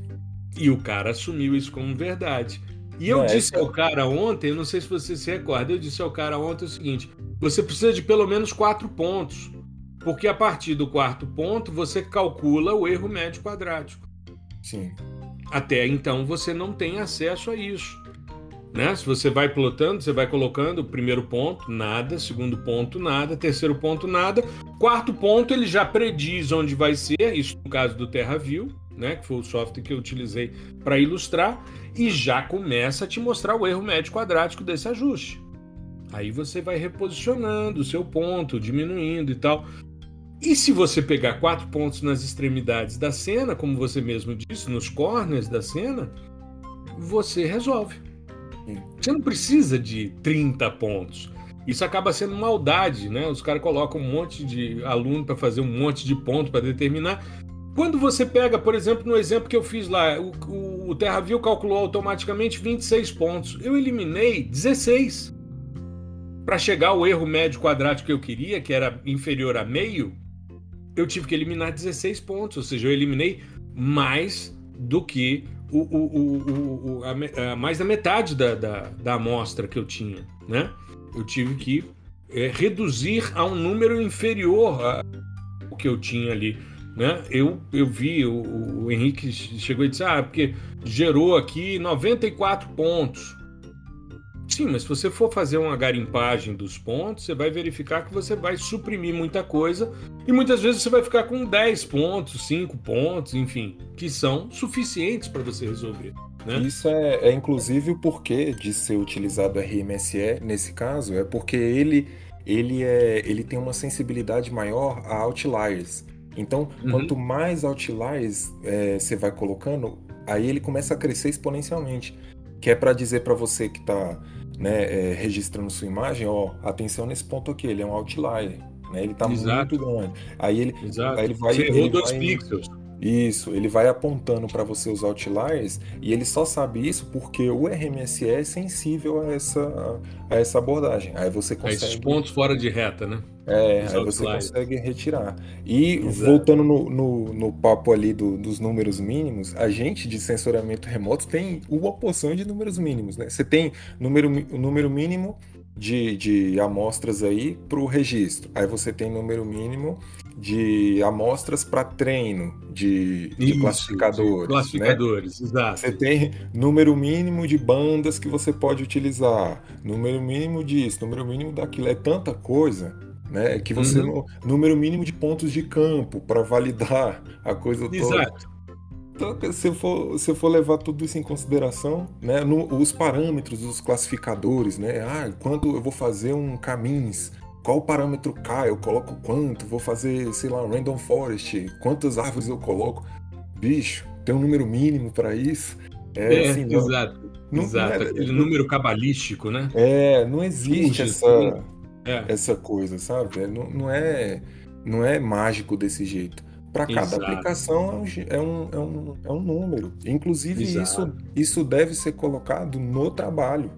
E o cara assumiu isso como verdade. E eu disse ao cara ontem, não sei se você se recorda, eu disse ao cara ontem o seguinte: você precisa de pelo menos quatro pontos. Porque a partir do quarto ponto você calcula o erro médio quadrático. Sim. Até então você não tem acesso a isso. Né? Se você vai plotando, você vai colocando primeiro ponto, nada, segundo ponto, nada, terceiro ponto, nada. Quarto ponto, ele já prediz onde vai ser, isso no caso do TerraView, né? que foi o software que eu utilizei para ilustrar, e já começa a te mostrar o erro médio quadrático desse ajuste. Aí você vai reposicionando o seu ponto, diminuindo e tal. E se você pegar quatro pontos nas extremidades da cena, como você mesmo disse, nos corners da cena, você resolve. Você não precisa de 30 pontos. Isso acaba sendo maldade, né? Os caras colocam um monte de aluno para fazer um monte de ponto para determinar. Quando você pega, por exemplo, no exemplo que eu fiz lá, o, o, o TerraView calculou automaticamente 26 pontos. Eu eliminei 16. Para chegar ao erro médio quadrático que eu queria, que era inferior a meio, eu tive que eliminar 16 pontos, ou seja, eu eliminei mais do que o, o, o, a, a, mais da metade da, da, da amostra que eu tinha, né? Eu tive que é, reduzir a um número inferior ao que eu tinha ali, né? Eu, eu vi, o, o Henrique chegou e disse, ah, porque gerou aqui 94 pontos. Sim, mas se você for fazer uma garimpagem dos pontos, você vai verificar que você vai suprimir muita coisa e muitas vezes você vai ficar com 10 pontos, 5 pontos, enfim, que são suficientes para você resolver. Né? Isso é, é, inclusive o porquê de ser utilizado RMSE nesse caso, é porque ele, ele, é, ele tem uma sensibilidade maior a outliers. Então, uhum. quanto mais outliers é, você vai colocando, aí ele começa a crescer exponencialmente. Que é para dizer para você que está né, é, registrando sua imagem, ó, atenção nesse ponto aqui, ele é um outlier, né? Ele está muito grande. Aí ele, aí ele vai. Você errou dois vai, pixels. Isso, ele vai apontando para você os outliers e ele só sabe isso porque o RMSE é sensível a essa, a essa abordagem. Aí você consegue. Esses pontos fora de reta, né? É, os aí outliers. você consegue retirar. E Exato. voltando no, no, no, papo ali do, dos números mínimos, a gente de sensoramento remoto tem uma porção de números mínimos, né? Você tem número, o número mínimo de, de amostras aí para o registro. Aí você tem número mínimo de amostras para treino de, de Isso, classificadores. De classificadores, né? exato. Você tem número mínimo de bandas que você pode utilizar, número mínimo disso, número mínimo daquilo. É tanta coisa. Né, que você uhum. número mínimo de pontos de campo para validar a coisa toda. Exato. Então, se for, se for levar tudo isso em consideração, né, no, os parâmetros dos classificadores, né, ah, quando eu vou fazer um caminhos, qual parâmetro cai, eu coloco quanto, vou fazer, sei lá, um random forest, quantas árvores eu coloco, bicho, tem um número mínimo para isso. É, é assim, não, exato. Não, exato, não é, aquele número cabalístico, né? É, não existe essa, é. essa coisa, sabe? É, não, não, é, não é mágico desse jeito. Para cada Exato. aplicação é um, é, um, é um número. Inclusive, isso, isso deve ser colocado no trabalho.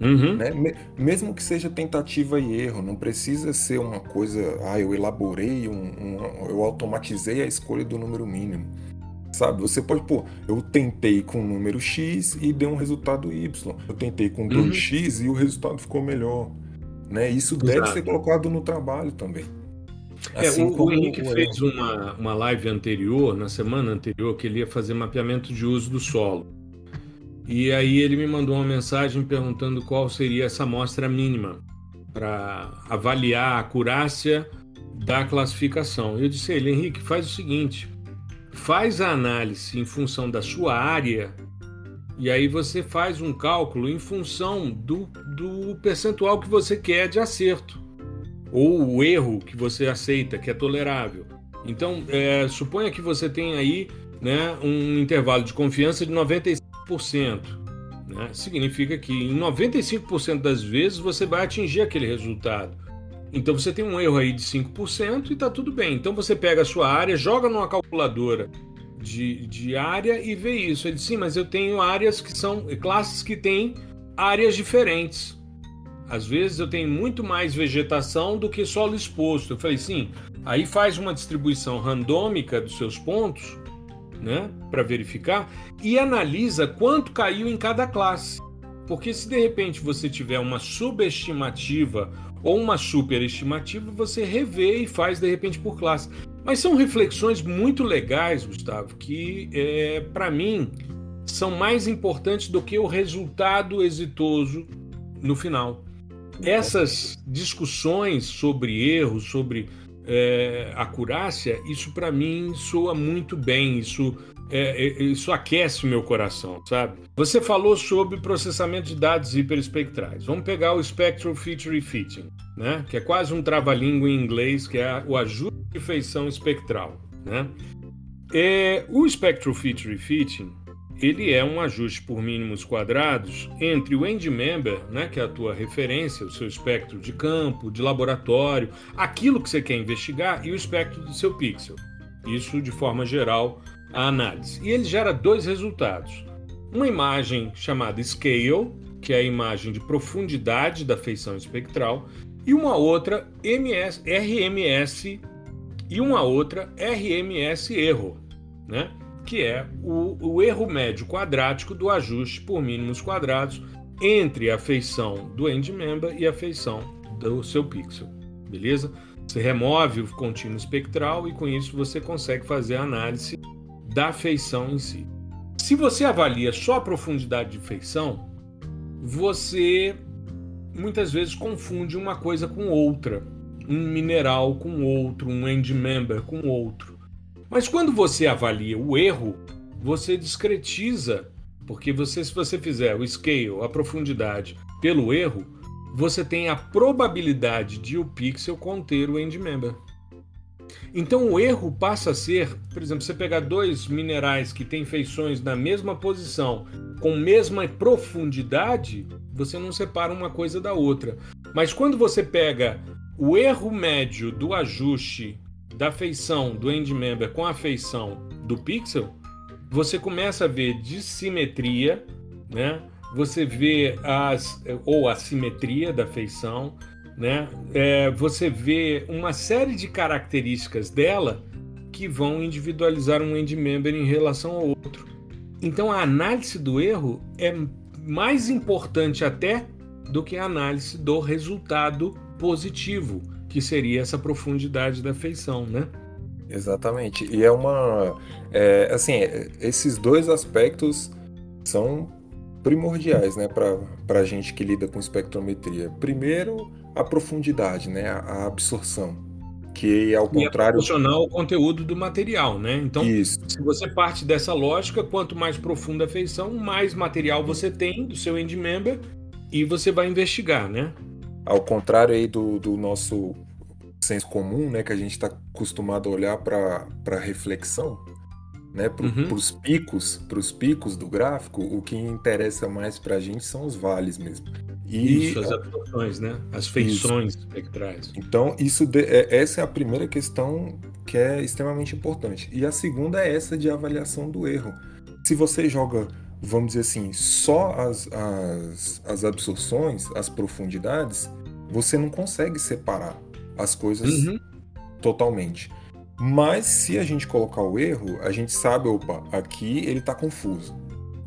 Uhum. Né? Mesmo que seja tentativa e erro, não precisa ser uma coisa, ah, eu elaborei, um, um, eu automatizei a escolha do número mínimo. Sabe? Você pode, pô, eu tentei com o número X e deu um resultado Y. Eu tentei com 2X uhum. e o resultado ficou melhor. Né? Isso Exato. deve ser colocado no trabalho também. É, assim o, o Henrique o... fez uma, uma live anterior, na semana anterior, que ele ia fazer mapeamento de uso do solo. E aí ele me mandou uma mensagem perguntando qual seria essa amostra mínima para avaliar a acurácia da classificação. Eu disse a ele, Henrique, faz o seguinte: faz a análise em função da sua área e aí você faz um cálculo em função do, do percentual que você quer de acerto ou o erro que você aceita, que é tolerável. Então, é, suponha que você tem aí né, um intervalo de confiança de 95%. Né? Significa que em 95% das vezes você vai atingir aquele resultado. Então você tem um erro aí de 5% e está tudo bem. Então você pega a sua área, joga numa calculadora de, de área e vê isso. Ele sim, mas eu tenho áreas que são classes que têm áreas diferentes. Às vezes eu tenho muito mais vegetação do que solo exposto. Eu falei, sim, aí faz uma distribuição randômica dos seus pontos, né, para verificar, e analisa quanto caiu em cada classe. Porque se de repente você tiver uma subestimativa ou uma superestimativa, você revê e faz de repente por classe. Mas são reflexões muito legais, Gustavo, que é, para mim são mais importantes do que o resultado exitoso no final. Essas discussões sobre erros, sobre é, acurácia, isso para mim soa muito bem, isso, é, é, isso aquece meu coração, sabe? Você falou sobre processamento de dados hiperespectrais. Vamos pegar o Spectral Feature Fitting, né? que é quase um trava-língua em inglês, que é o ajuste de feição espectral. Né? É, o Spectral Feature Fitting ele é um ajuste por mínimos quadrados entre o end member, né, que é a tua referência, o seu espectro de campo, de laboratório, aquilo que você quer investigar e o espectro do seu pixel. Isso de forma geral a análise. E ele gera dois resultados. Uma imagem chamada scale, que é a imagem de profundidade da feição espectral, e uma outra MS, RMS e uma outra RMS erro, né? Que é o, o erro médio quadrático do ajuste por mínimos quadrados entre a feição do end member e a feição do seu pixel, beleza? Você remove o contínuo espectral e com isso você consegue fazer a análise da feição em si. Se você avalia só a profundidade de feição, você muitas vezes confunde uma coisa com outra, um mineral com outro, um end member com outro. Mas quando você avalia o erro, você discretiza, porque você, se você fizer o scale, a profundidade, pelo erro, você tem a probabilidade de o pixel conter o end member. Então o erro passa a ser, por exemplo, você pegar dois minerais que têm feições na mesma posição, com mesma profundidade, você não separa uma coisa da outra. Mas quando você pega o erro médio do ajuste da feição do end member com a feição do pixel, você começa a ver dissimetria, né? Você vê as ou a simetria da feição, né? É, você vê uma série de características dela que vão individualizar um end member em relação ao outro. Então a análise do erro é mais importante até do que a análise do resultado positivo que seria essa profundidade da feição, né? Exatamente. E é uma. É, assim, esses dois aspectos são primordiais, né, para a gente que lida com espectrometria. Primeiro, a profundidade, né, a, absorção, que ao contrário. E é proporcional ao conteúdo do material, né? Então, Isso. se você parte dessa lógica, quanto mais profunda a feição, mais material você tem do seu end member e você vai investigar, né? Ao contrário aí do, do nosso senso comum, né, que a gente está acostumado a olhar para reflexão, né, para uhum. os picos, para os picos do gráfico, o que interessa mais para a gente são os vales mesmo. E, isso, as absorções, né? As feições isso. espectrais. Então, isso de, é, essa é a primeira questão que é extremamente importante. E a segunda é essa de avaliação do erro. Se você joga vamos dizer assim, só as, as, as absorções, as profundidades, você não consegue separar as coisas uhum. totalmente. Mas se a gente colocar o erro, a gente sabe, opa, aqui ele está confuso.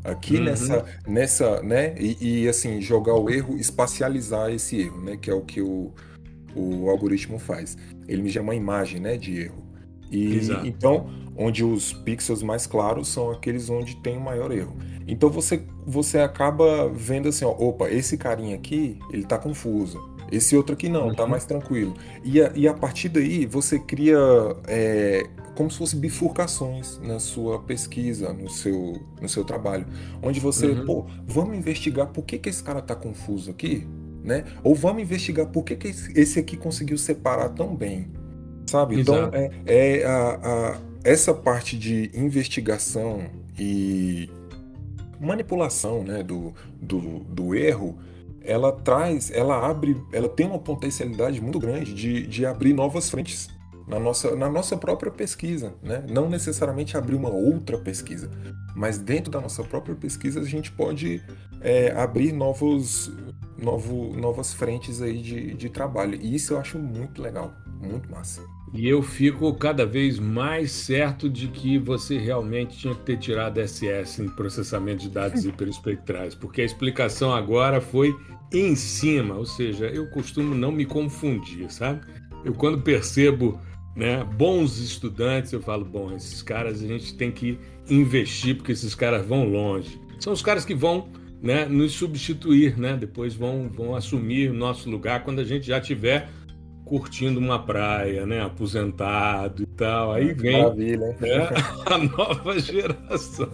Aqui uhum. nessa, nessa, né? E, e, assim, jogar o erro, espacializar esse erro, né? Que é o que o, o algoritmo faz. Ele me uma imagem, né? De erro. E Exato. então, onde os pixels mais claros são aqueles onde tem o maior erro. Então você, você acaba vendo assim, ó, opa, esse carinha aqui, ele tá confuso. Esse outro aqui não, tá uhum. mais tranquilo. E a, e a partir daí você cria é, como se fosse bifurcações na sua pesquisa, no seu, no seu trabalho. Onde você, uhum. pô, vamos investigar por que, que esse cara tá confuso aqui, né? Ou vamos investigar por que, que esse aqui conseguiu separar tão bem, sabe? Então, Exato. Então, é, é a, a, essa parte de investigação e manipulação né, do, do, do erro, ela traz, ela abre, ela tem uma potencialidade muito grande de, de abrir novas frentes na nossa, na nossa própria pesquisa, né? Não necessariamente abrir uma outra pesquisa, mas dentro da nossa própria pesquisa a gente pode é, abrir novos, novo, novas frentes aí de, de trabalho. E isso eu acho muito legal, muito massa. E eu fico cada vez mais certo de que você realmente tinha que ter tirado SS em processamento de dados hiperespectrais, porque a explicação agora foi em cima, ou seja, eu costumo não me confundir, sabe? Eu quando percebo né, bons estudantes, eu falo, bom, esses caras a gente tem que investir porque esses caras vão longe. São os caras que vão né, nos substituir, né? Depois vão, vão assumir o nosso lugar quando a gente já tiver curtindo uma praia, né? Aposentado e tal. Aí vem Maravilha, né, [laughs] a nova geração.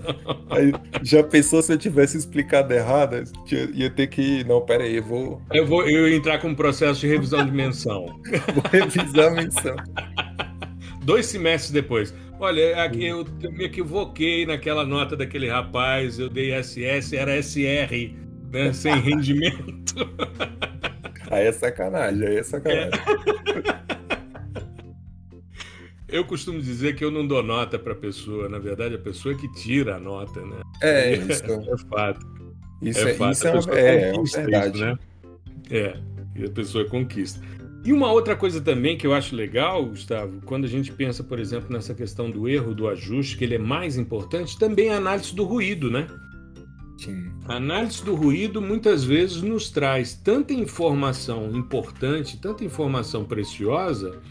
Aí, já pensou se eu tivesse explicado errado? Ia ter que. Não, pera aí, eu vou. Eu vou eu ia entrar com um processo de revisão de menção. [laughs] vou revisar a menção. Dois semestres depois. Olha, aqui eu me equivoquei naquela nota daquele rapaz, eu dei SS, era SR, né? Sem [laughs] rendimento. Aí é sacanagem, aí é sacanagem. É. [laughs] Eu costumo dizer que eu não dou nota para a pessoa, na verdade, a pessoa é que tira a nota, né? É, isso. [laughs] É fato. Isso é, é fato. Isso é, é, é verdade. Isso, né? É, e a pessoa conquista. E uma outra coisa também que eu acho legal, Gustavo, quando a gente pensa, por exemplo, nessa questão do erro, do ajuste, que ele é mais importante, também é a análise do ruído, né? Sim. A análise do ruído muitas vezes nos traz tanta informação importante, tanta informação preciosa,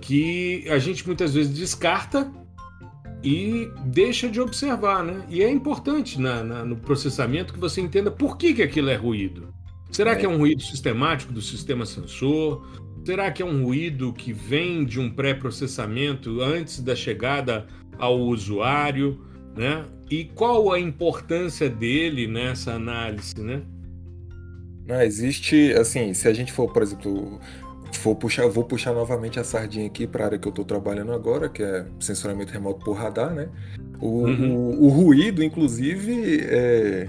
que a gente muitas vezes descarta e deixa de observar, né? E é importante na, na, no processamento que você entenda por que, que aquilo é ruído. Será é. que é um ruído sistemático do sistema sensor? Será que é um ruído que vem de um pré-processamento antes da chegada ao usuário? Né? E qual a importância dele nessa análise? Né? Não, existe, assim, se a gente for, por exemplo, for puxar, vou puxar novamente a sardinha aqui para a área que eu estou trabalhando agora, que é sensoramento remoto por radar, né? O, uhum. o, o ruído, inclusive, é,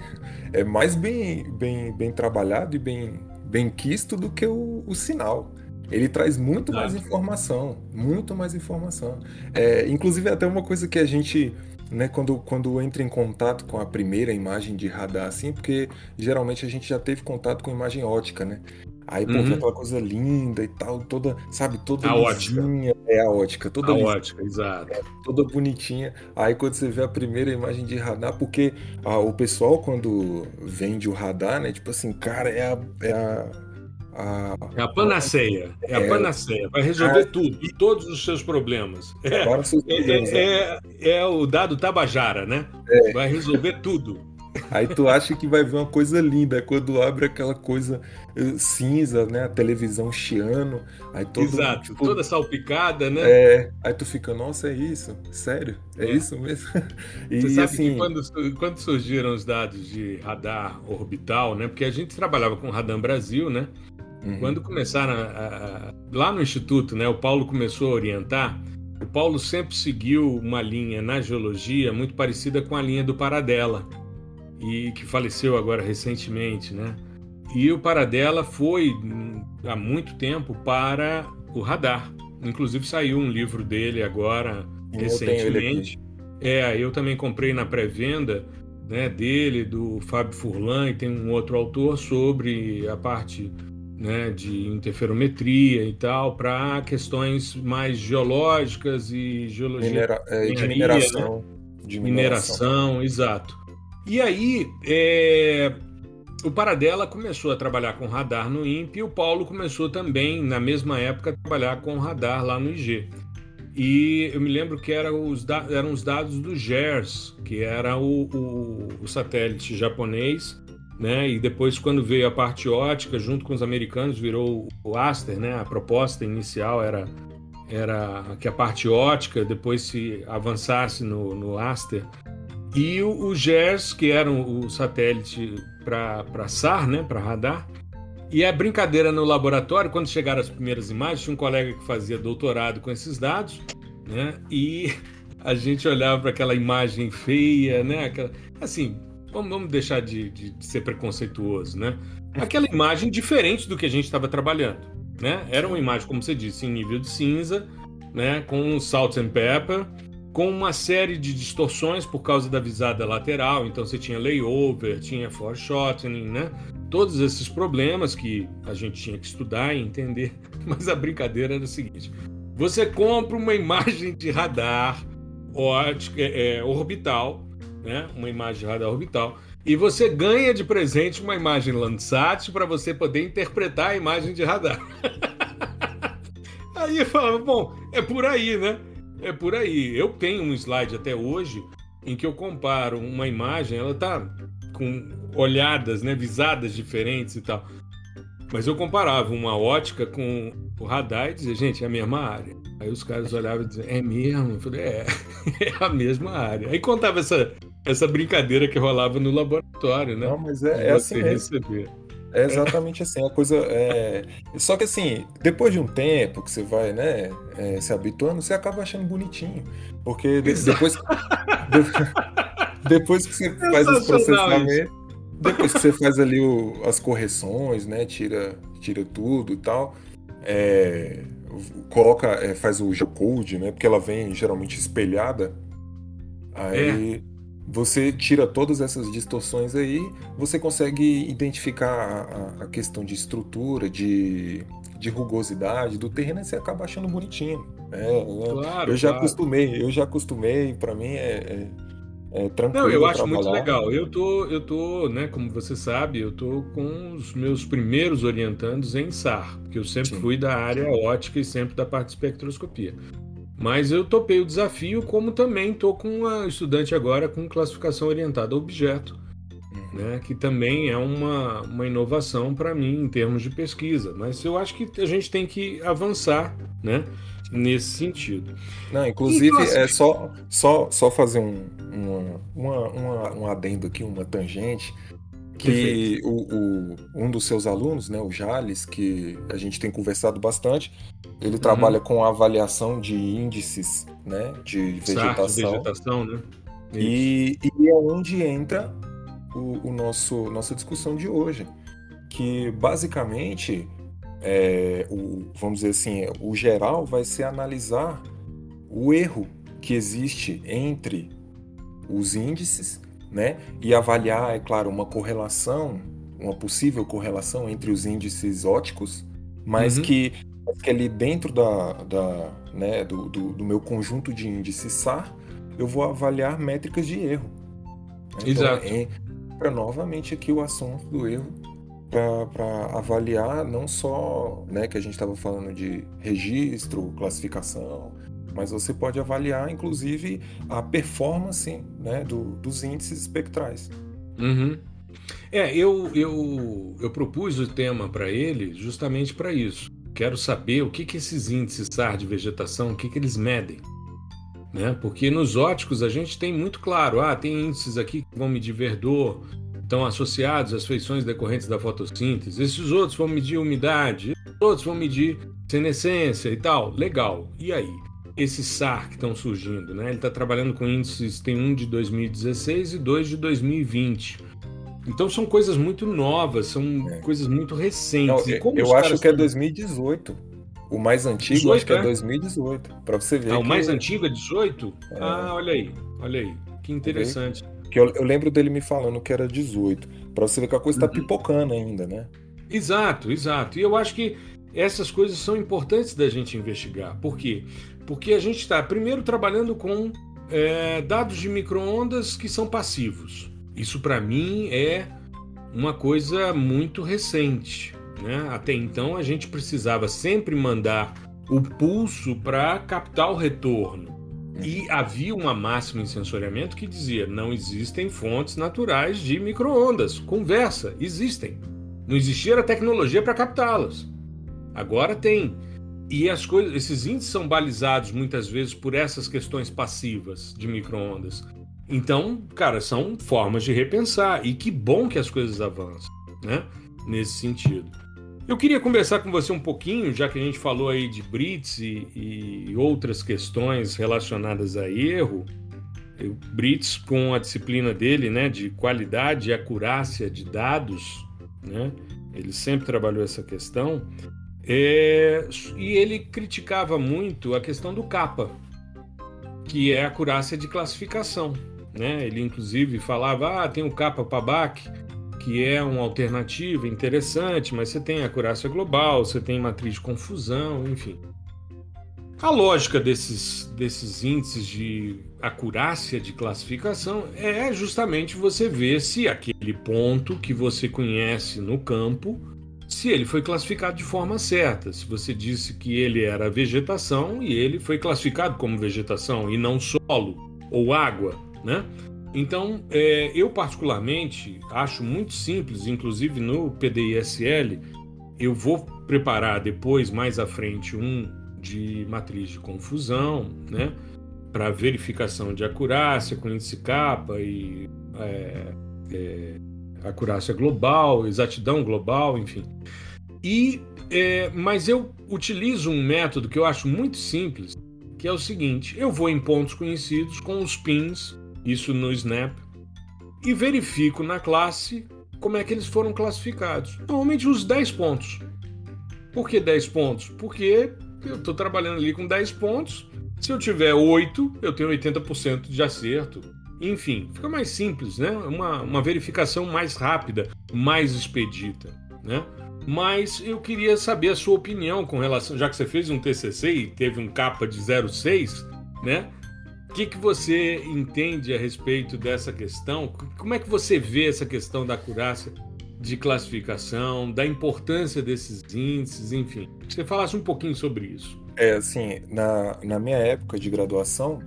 é mais bem, bem, bem trabalhado e bem, bem quisto do que o, o sinal. Ele traz muito mais informação, muito mais informação. É, inclusive, até uma coisa que a gente, né, quando, quando entra em contato com a primeira imagem de radar, assim, porque geralmente a gente já teve contato com imagem ótica, né? Aí, pô, uhum. aquela coisa linda e tal, toda, sabe, toda a lisinha. Ótica. É a ótica, toda A lisinha, ótica, exato. É, toda bonitinha. Aí quando você vê a primeira imagem de radar, porque ah, o pessoal quando vende o radar, né, tipo assim, cara, é a, é a a... É a panaceia. É, a é. panaceia. Vai resolver é... tudo, todos os seus problemas. [laughs] É, é, é, é, o dado Tabajara, né? Vai resolver tudo. Aí tu acha que vai ver uma coisa linda, é quando abre aquela coisa eh, cinza, né? A televisão chiano. Aí todo, Exato, tipo, toda salpicada, né? É, aí tu fica, nossa, é isso? Sério? É, é. isso mesmo? [laughs] E Você sabe assim... que quando, quando surgiram os dados de radar orbital, né? Porque a gente trabalhava com Radar Brasil, né? Uhum. Quando começaram a, a, lá no Instituto, né? O Paulo começou a orientar. O Paulo sempre seguiu uma linha na geologia muito parecida com a linha do Paradela e que faleceu agora recentemente, né? E o Paradela foi há muito tempo para o radar. Inclusive saiu um livro dele agora eu recentemente. É, eu também comprei na pré-venda, né, dele, do Fábio Furlan, e tem um outro autor sobre a parte né, de interferometria e tal, para questões mais geológicas e geologia. Minera, é, de, mineração, né? de mineração. Mineração, exato. E aí, é, o Paradela começou a trabalhar com radar no INPE e o Paulo começou também, na mesma época, a trabalhar com radar lá no IG. E eu me lembro que era os eram os dados do GERS, que era o, o, o, satélite japonês, né? E depois, quando veio a parte ótica, junto com os americanos, virou o Aster, né? A proposta inicial era, era que a parte ótica depois se avançasse no, no Aster e o, o GERS, que era o satélite para SAR, né, para radar. E a brincadeira no laboratório, quando chegaram as primeiras imagens, tinha um colega que fazia doutorado com esses dados, né? E a gente olhava para aquela imagem feia, né? Aquela, assim, vamos, deixar de, de, de, ser preconceituoso, né? Aquela imagem diferente do que a gente estava trabalhando, né? Era uma imagem, como você disse, em nível de cinza, né? Com salt and pepper, com uma série de distorções por causa da visada lateral. Então você tinha layover, tinha foreshortening, né? todos esses problemas que a gente tinha que estudar e entender, [laughs] mas a brincadeira era o seguinte: você compra uma imagem de radar ótica, é, é, orbital, né? uma imagem de radar orbital, e você ganha de presente uma imagem Landsat para você poder interpretar a imagem de radar. [laughs] aí eu falava, bom, é por aí, né? É por aí. Eu tenho um slide até hoje em que eu comparo uma imagem, ela tá com olhadas, né, visadas diferentes e tal. Mas eu comparava uma ótica com o radar e dizia, gente, é a mesma área. Aí os caras olhavam e diziam, é mesmo? Eu falei, é, [laughs] é a mesma área. Aí contava essa, essa brincadeira que rolava no laboratório, né? Não, mas é, é assim receber. É exatamente assim, a coisa é. Só que assim, depois de um tempo que você vai, né, é, se habituando, você acaba achando bonitinho. Porque depois. depois que você faz esse processamento. Depois que você faz ali o, as correções, né? Tira, tira tudo e tal. É, coloca, é, faz o G-Code, né? Porque ela vem geralmente espelhada. Aí. É você tira todas essas distorções aí, você consegue identificar a, a questão de estrutura, de, de rugosidade do terreno e você acaba achando bonitinho. É, claro, eu já claro. acostumei, eu já acostumei, para mim é, é, é, tranquilo. Não, eu acho trabalhar. muito legal. Eu tô, eu tô, né, como você sabe, eu tô com os meus primeiros orientandos em SAR, porque eu sempre Sim. fui da área ótica e sempre da parte de espectroscopia. Mas eu topei o desafio, como também estou com uma estudante agora com classificação orientada a objeto, uhum. né, que também é uma, uma inovação para mim em termos de pesquisa. Mas eu acho que a gente tem que avançar né, nesse sentido. Não, inclusive, é só, só, só fazer um, uma, uma, uma, um adendo aqui, uma tangente que o, o, um dos seus alunos, né, o Jales, que a gente tem conversado bastante, ele uhum. trabalha com avaliação de índices né, de vegetação. de vegetação né? E, e, é onde entra o, o, nosso nossa discussão de hoje, que basicamente é, o, vamos dizer assim, o geral vai ser analisar o erro que existe entre os índices né? E avaliar, é claro, uma correlação, uma possível correlação entre os índices óticos, mas uhum. que, que ali dentro da, da, né, do, do, do, meu conjunto de índices SAR, eu vou avaliar métricas de erro. Então, Exato. Entra novamente aqui o assunto do erro para avaliar não só né, que a gente estava falando de registro, classificação, mas você pode avaliar, inclusive, a performance né, do, dos índices espectrais. Uhum. É, eu, eu, eu propus o tema para ele justamente para isso. Quero saber o que, que esses índices SAR de vegetação, o que, que eles medem. Né? Porque nos óticos a gente tem muito claro, ah, tem índices aqui que vão medir verdor, estão associados às feições decorrentes da fotossíntese. Esses outros vão medir umidade, esses outros vão medir senescência e tal. Legal. E aí? Esses SAR que estão surgindo, né? Ele está trabalhando com índices, tem um de 2016 e dois de 2020. Então são coisas muito novas, são é. coisas muito recentes. Não, eu acho que é 2018. O mais antigo 18, acho que é, é 2018. Para você ver. Ah, o mais antigo é 18? É. Ah, olha aí, olha aí. Que interessante. Que eu, eu, lembro dele me falando que era 18. Para você ver que a coisa está uhum. pipocando ainda, né? Exato, exato. E eu acho que essas coisas são importantes da gente investigar. Por quê? Porque a gente está, primeiro, trabalhando com é, dados de microondas que são passivos. Isso, para mim, é uma coisa muito recente. Né? Até então, a gente precisava sempre mandar o pulso para captar o retorno. E havia uma máxima em sensoriamento que dizia: não existem fontes naturais de microondas. Conversa, existem. Não existia a tecnologia para captá-las. Agora tem. E as coisas, esses índices são balizados muitas vezes por essas questões passivas de microondas. Então, cara, são formas de repensar. E que bom que as coisas avançam, né? Nesse sentido. Eu queria conversar com você um pouquinho, já que a gente falou aí de Brits e, e outras questões relacionadas a erro. O Brits, com a disciplina dele, né, de qualidade e acurácia de dados, né, ele sempre trabalhou essa questão. É, e ele criticava muito a questão do capa, que é a acurácia de classificação. Né? Ele, inclusive, falava: ah, tem o capa PABAC, que é uma alternativa interessante, mas você tem acurácia global, você tem matriz de confusão, enfim. A lógica desses, desses índices de acurácia de classificação é justamente você ver se aquele ponto que você conhece no campo, se ele foi classificado de forma certa. Se você disse que ele era vegetação e ele foi classificado como vegetação e não solo ou água, né? Então, é, eu particularmente acho muito simples, inclusive no PDISL, eu vou preparar depois, mais à frente, um de matriz de confusão, né? Para verificação de acurácia com índice capa e é, é, acurácia global, exatidão global, enfim. E, é, mas eu utilizo um método que eu acho muito simples, que é o seguinte: eu vou em pontos conhecidos com os pins, isso no Snap, e verifico na classe como é que eles foram classificados. Normalmente os 10 pontos. Por que 10 pontos? Porque eu estou trabalhando ali com 10 pontos. Se eu tiver 8, eu tenho 80% de acerto. Enfim, fica mais simples, né? Uma, uma verificação mais rápida, mais expedita, né? Mas eu queria saber a sua opinião com relação, já que você fez um TCC e teve um capa de 06, né? O que, que você entende a respeito dessa questão? Como é que você vê essa questão da acurácia de classificação, da importância desses índices, enfim. Que você falasse um pouquinho sobre isso. É, assim, na, na minha época de graduação,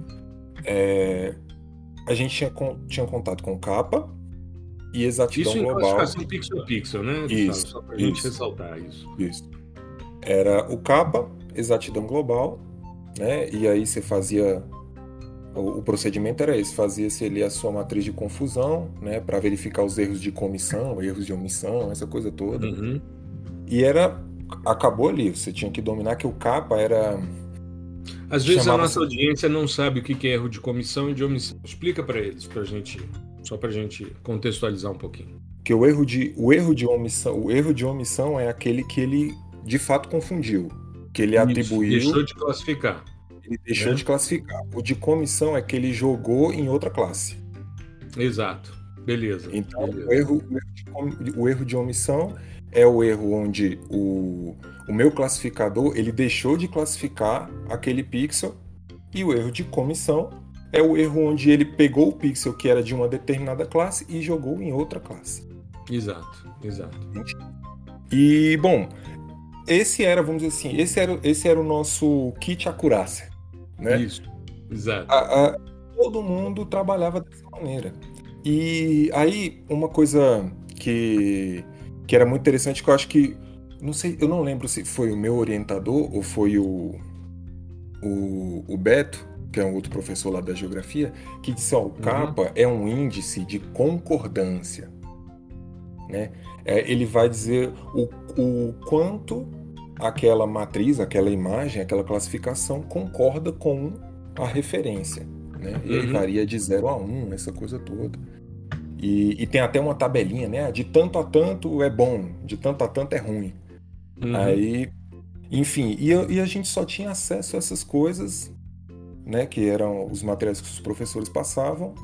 é, a gente tinha, tinha contato com capa e exatidão isso global. Isso em classificação pixel pixel, né? Isso, Só pra gente ressaltar isso. Isso. Era o capa, exatidão global, né? E aí você fazia o, procedimento era esse, fazia-se ali a sua matriz de confusão, né, para verificar os erros de comissão, erros de omissão, essa coisa toda. Uhum. E era acabou ali, você tinha que dominar que o capa era Às vezes a nossa audiência não sabe o que é erro de comissão e de omissão. Explica para eles, pra gente, só pra gente contextualizar um pouquinho. Que o erro de o erro de omissão, o erro de omissão é aquele que ele de fato confundiu, que ele Isso, atribuiu deixou de classificar ele deixou é. de classificar. O de comissão é que ele jogou em outra classe. Exato. Beleza. Então, Beleza. O, erro, o erro de omissão é o erro onde o, o meu classificador ele deixou de classificar aquele pixel e o erro de comissão é o erro onde ele pegou o pixel que era de uma determinada classe e jogou em outra classe. Exato, exato. E bom, esse era, vamos dizer assim, esse era, esse era o nosso kit acurácia. Né? Isso, exato. A, a, todo mundo trabalhava dessa maneira. E aí, uma coisa que, que era muito interessante, que eu acho que. Não sei, eu não lembro se foi o meu orientador ou foi o, o, o Beto, que é um outro professor lá da geografia, que disse: ó, o uhum. capa é um índice de concordância. Né? É, ele vai dizer o, o quanto aquela matriz, aquela imagem, aquela classificação concorda com a referência. Né? E uhum. varia de 0 a 1, um, essa coisa toda. E, e, tem até uma tabelinha, né? De tanto a tanto é bom, de tanto a tanto é ruim. Uhum. Aí, enfim, e, e, a gente só tinha acesso a essas coisas, né? Que eram os materiais que os professores passavam.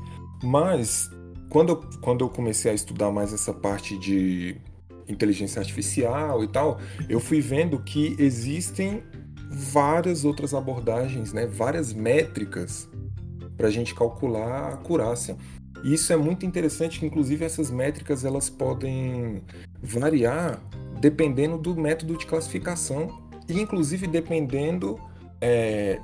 Mas quando eu, quando eu comecei a estudar mais essa parte de inteligência artificial e tal, eu fui vendo que existem várias outras abordagens, né, várias métricas para a gente calcular a acurácia. E isso é muito interessante, que inclusive essas métricas elas podem variar dependendo do método de classificação e inclusive dependendo é,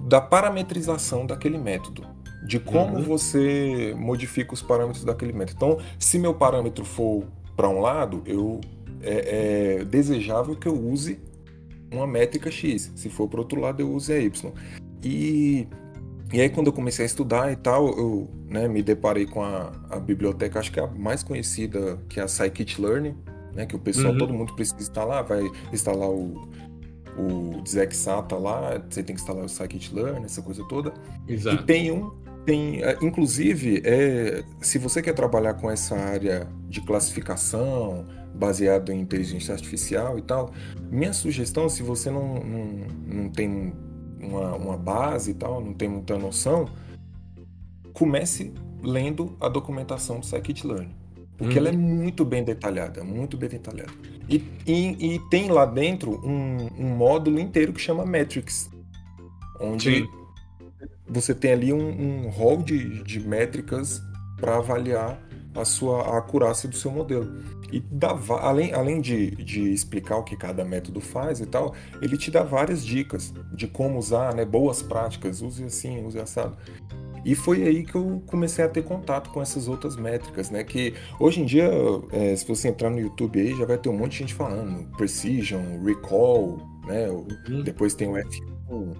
da parametrização daquele método, de como uhum. você modifica os parâmetros daquele método. Então, se meu parâmetro for para um lado, eu é, é, desejável que eu use uma métrica X. Se for para outro lado, eu use a Y. E, e aí, quando eu comecei a estudar e tal, eu né, me deparei com a, a biblioteca, acho que é a mais conhecida, que é a Scikit-Learn, né, que o pessoal, uhum. todo mundo precisa instalar, vai instalar o, o Dzexata lá, você tem que instalar o Scikit-Learn, essa coisa toda. Exato. E tem um tem, é, inclusive, é, se você quer trabalhar com essa área de classificação, baseado em inteligência artificial e tal, minha sugestão, se você não, não, não tem uma, uma base e tal, não tem muita noção, comece lendo a documentação do Scikit-Learn. Porque uhum. ela é muito bem detalhada, muito bem detalhada. E, e, e tem lá dentro um, um, módulo inteiro que chama Metrics, onde Sim. você tem ali um, um hall de, de métricas para avaliar a sua a acurácia do seu modelo. E dá, além, além de, de explicar o que cada método faz e tal, ele te dá várias dicas de como usar, né, boas práticas, use assim, use assado. E foi aí que eu comecei a ter contato com essas outras métricas, né? Que hoje em dia, é, se você entrar no YouTube aí, já vai ter um monte de gente falando. Precision, Recall, né? Uhum. Depois tem o F1,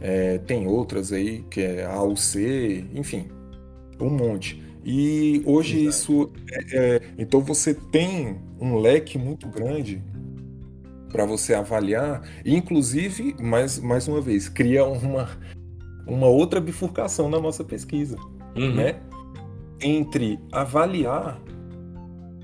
é, tem outras aí, que é AUC, enfim, um monte. E hoje Exato. isso. É, é, então você tem um leque muito grande para você avaliar, e inclusive, mais, mais uma vez, cria uma, uma outra bifurcação na nossa pesquisa, uhum. né? Entre avaliar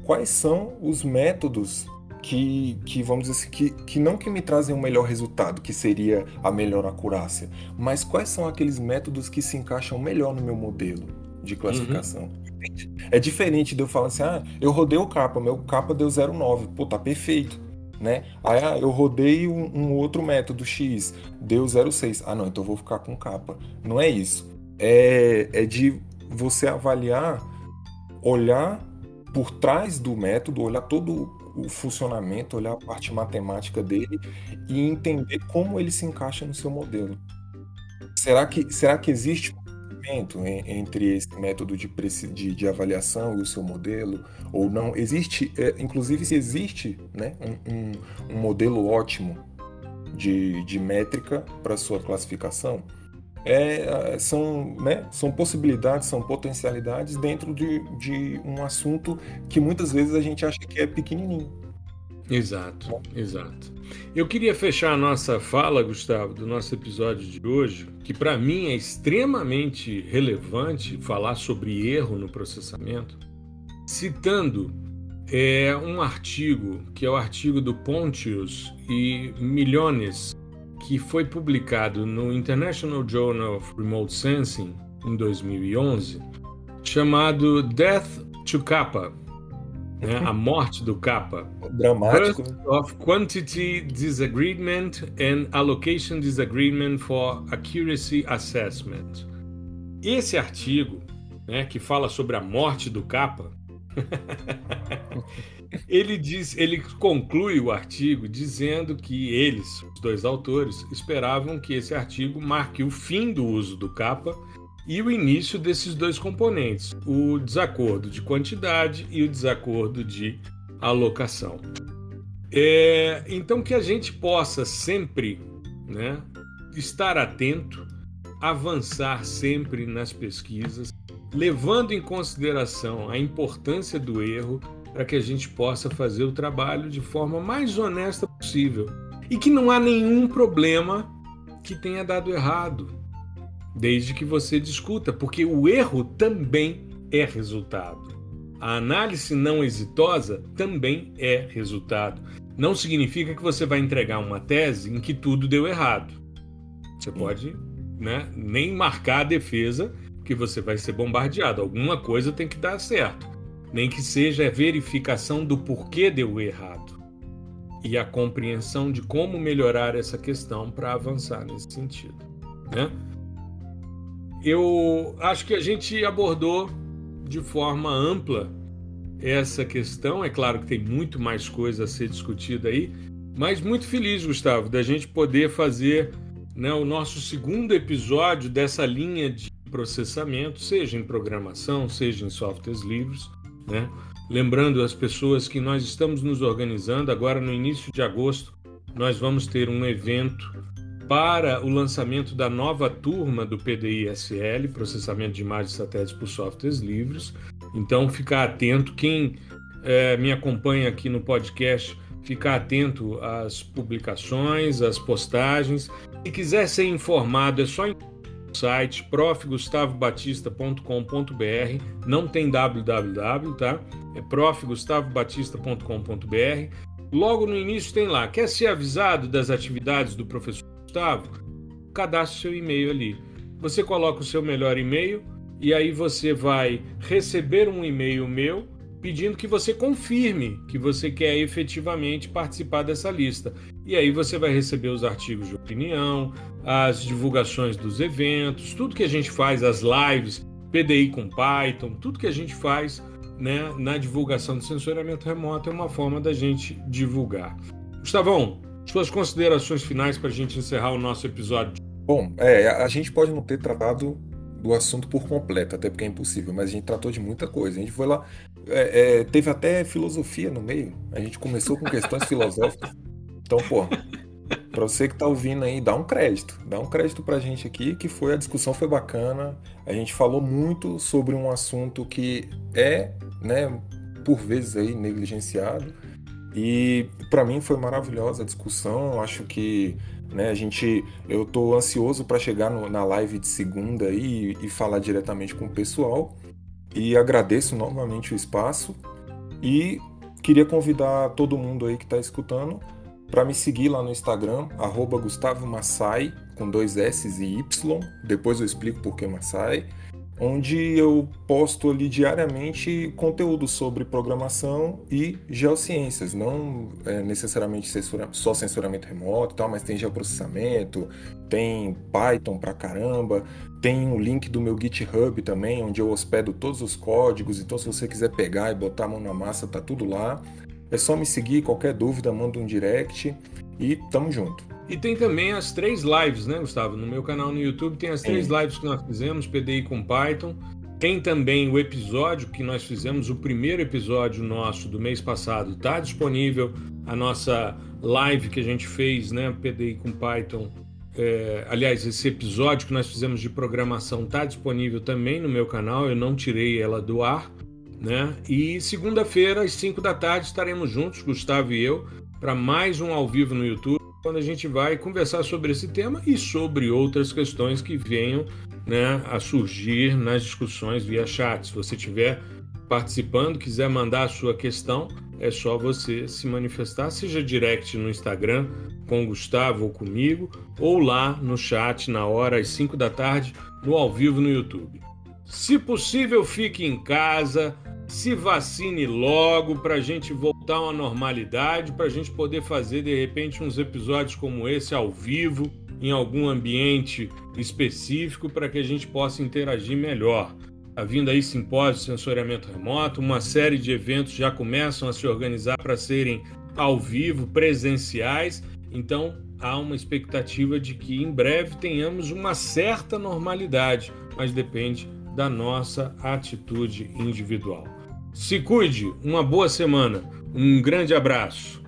quais são os métodos que, que vamos dizer assim, que, que não que me trazem um melhor resultado, que seria a melhor acurácia, mas quais são aqueles métodos que se encaixam melhor no meu modelo de classificação. Uhum. É diferente de eu falar assim, ah, eu rodei o capa, meu capa deu 0,9, pô, tá perfeito né? Aí ah, eu rodei um, um, outro método X, deu 0,6. Ah, não, então eu vou ficar com capa. Não é isso. É, é de você avaliar, olhar por trás do método, olhar todo o funcionamento, olhar a parte matemática dele e entender como ele se encaixa no seu modelo. Será que, será que existe entre esse método de, de, de, avaliação e o seu modelo, ou não? Existe, é, inclusive, se existe né, um, um, um modelo ótimo de, de métrica para sua classificação, é, são, né, são possibilidades, são potencialidades dentro de, de um assunto que muitas vezes a gente acha que é pequenininho. Exato, exato. Eu queria fechar a nossa fala, Gustavo, do nosso episódio de hoje, que para mim é extremamente relevante falar sobre erro no processamento, citando é, um artigo, que é o artigo do Pontius e Milhones, que foi publicado no International Journal of Remote Sensing em 2011, chamado Death to Kappa né? a morte do capa. Dramático. Birth of Quantity Disagreement and Allocation Disagreement for Accuracy Assessment. Esse artigo, né, que fala sobre a morte do capa, [laughs] ele diz, ele conclui o artigo dizendo que eles, os dois autores, esperavam que esse artigo marque o fim do uso do capa e o início desses dois componentes, o desacordo de quantidade e o desacordo de alocação. É, então, que a gente possa sempre né, estar atento, avançar sempre nas pesquisas, levando em consideração a importância do erro para que a gente possa fazer o trabalho de forma mais honesta possível e que não há nenhum problema que tenha dado errado desde que você discuta, porque o erro também é resultado. A análise não exitosa também é resultado. Não significa que você vai entregar uma tese em que tudo deu errado. Você pode né, nem marcar a defesa, que você vai ser bombardeado. Alguma coisa tem que dar certo. Nem que seja a verificação do porquê deu errado. E a compreensão de como melhorar essa questão para avançar nesse sentido. Né? Eu acho que a gente abordou de forma ampla essa questão. É claro que tem muito mais coisa a ser discutida aí, mas muito feliz, Gustavo, da gente poder fazer né, o nosso segundo episódio dessa linha de processamento, seja em programação, seja em softwares livres. Né? Lembrando as pessoas que nós estamos nos organizando agora no início de agosto, nós vamos ter um evento para o lançamento da nova turma do PDI-SL, processamento de imagens satélites por softwares livres. Então, ficar atento. Quem é, me acompanha aqui no podcast, ficar atento às publicações, às postagens. Se quiser ser informado, é só no site profgustavobatista.com.br. Não tem www, tá? É profgustavobatista.com.br. Logo no início tem lá. Quer ser avisado das atividades do professor Gustavo, cadastre seu e-mail ali. Você coloca o seu melhor e-mail e aí você vai receber um e-mail meu pedindo que você confirme que você quer efetivamente participar dessa lista. E aí você vai receber os artigos de opinião, as divulgações dos eventos, tudo que a gente faz, as lives, PDI com Python, tudo que a gente faz né, na divulgação do sensoriamento remoto é uma forma da gente divulgar. Gustavão, suas considerações finais para a gente encerrar o nosso episódio. Bom, é, a gente pode não ter tratado do assunto por completo, até porque é impossível, mas a gente tratou de muita coisa. A gente foi lá, é, é, teve até filosofia no meio. A gente começou com questões [laughs] filosóficas. Então, pô, para você que tá ouvindo aí, dá um crédito. Dá um crédito pra gente aqui, que foi a discussão foi bacana. A gente falou muito sobre um assunto que é, né, por vezes aí negligenciado. E para mim foi maravilhosa a discussão. Acho que né, a gente, eu tô ansioso para chegar no, na live de segunda e, e falar diretamente com o pessoal. E agradeço novamente o espaço e queria convidar todo mundo aí que está escutando para me seguir lá no Instagram, arroba Gustavo Massai, com dois S e Y. Depois eu explico por que Massai. Onde eu posto ali diariamente conteúdo sobre programação e geociências. Não é, necessariamente censura, só censuramento remoto e tal, mas tem geoprocessamento, tem Python pra caramba, tem um link do meu GitHub também, onde eu hospedo todos os códigos. Então, se você quiser pegar e botar a mão na massa, tá tudo lá. É só me seguir, qualquer dúvida, manda um direct e tamo junto. E tem também as três lives, né, Gustavo? No meu canal no YouTube tem as três Sim. lives que nós fizemos, PDI com Python. Tem também o episódio que nós fizemos, o primeiro episódio nosso do mês passado, está disponível. A nossa live que a gente fez, né, PDI com Python. É, aliás, esse episódio que nós fizemos de programação está disponível também no meu canal. Eu não tirei ela do ar. Né? E segunda-feira, às 5 da tarde, estaremos juntos, Gustavo e eu, para mais um ao vivo no YouTube, quando a gente vai conversar sobre esse tema e sobre outras questões que venham né, a surgir nas discussões via chat. Se você estiver participando, quiser mandar a sua questão, é só você se manifestar, seja direct no Instagram com o Gustavo ou comigo, ou lá no chat na hora às 5 da tarde, no ao vivo no YouTube. Se possível, fique em casa, se vacine logo para a gente voltar uma normalidade, para a gente poder fazer de repente uns episódios como esse ao vivo, em algum ambiente específico, para que a gente possa interagir melhor. Está vindo aí simpósio de sensoriamento remoto, uma série de eventos já começam a se organizar para serem ao vivo, presenciais, então há uma expectativa de que em breve tenhamos uma certa normalidade, mas depende da nossa atitude individual. Se cuide, uma boa semana, um grande abraço.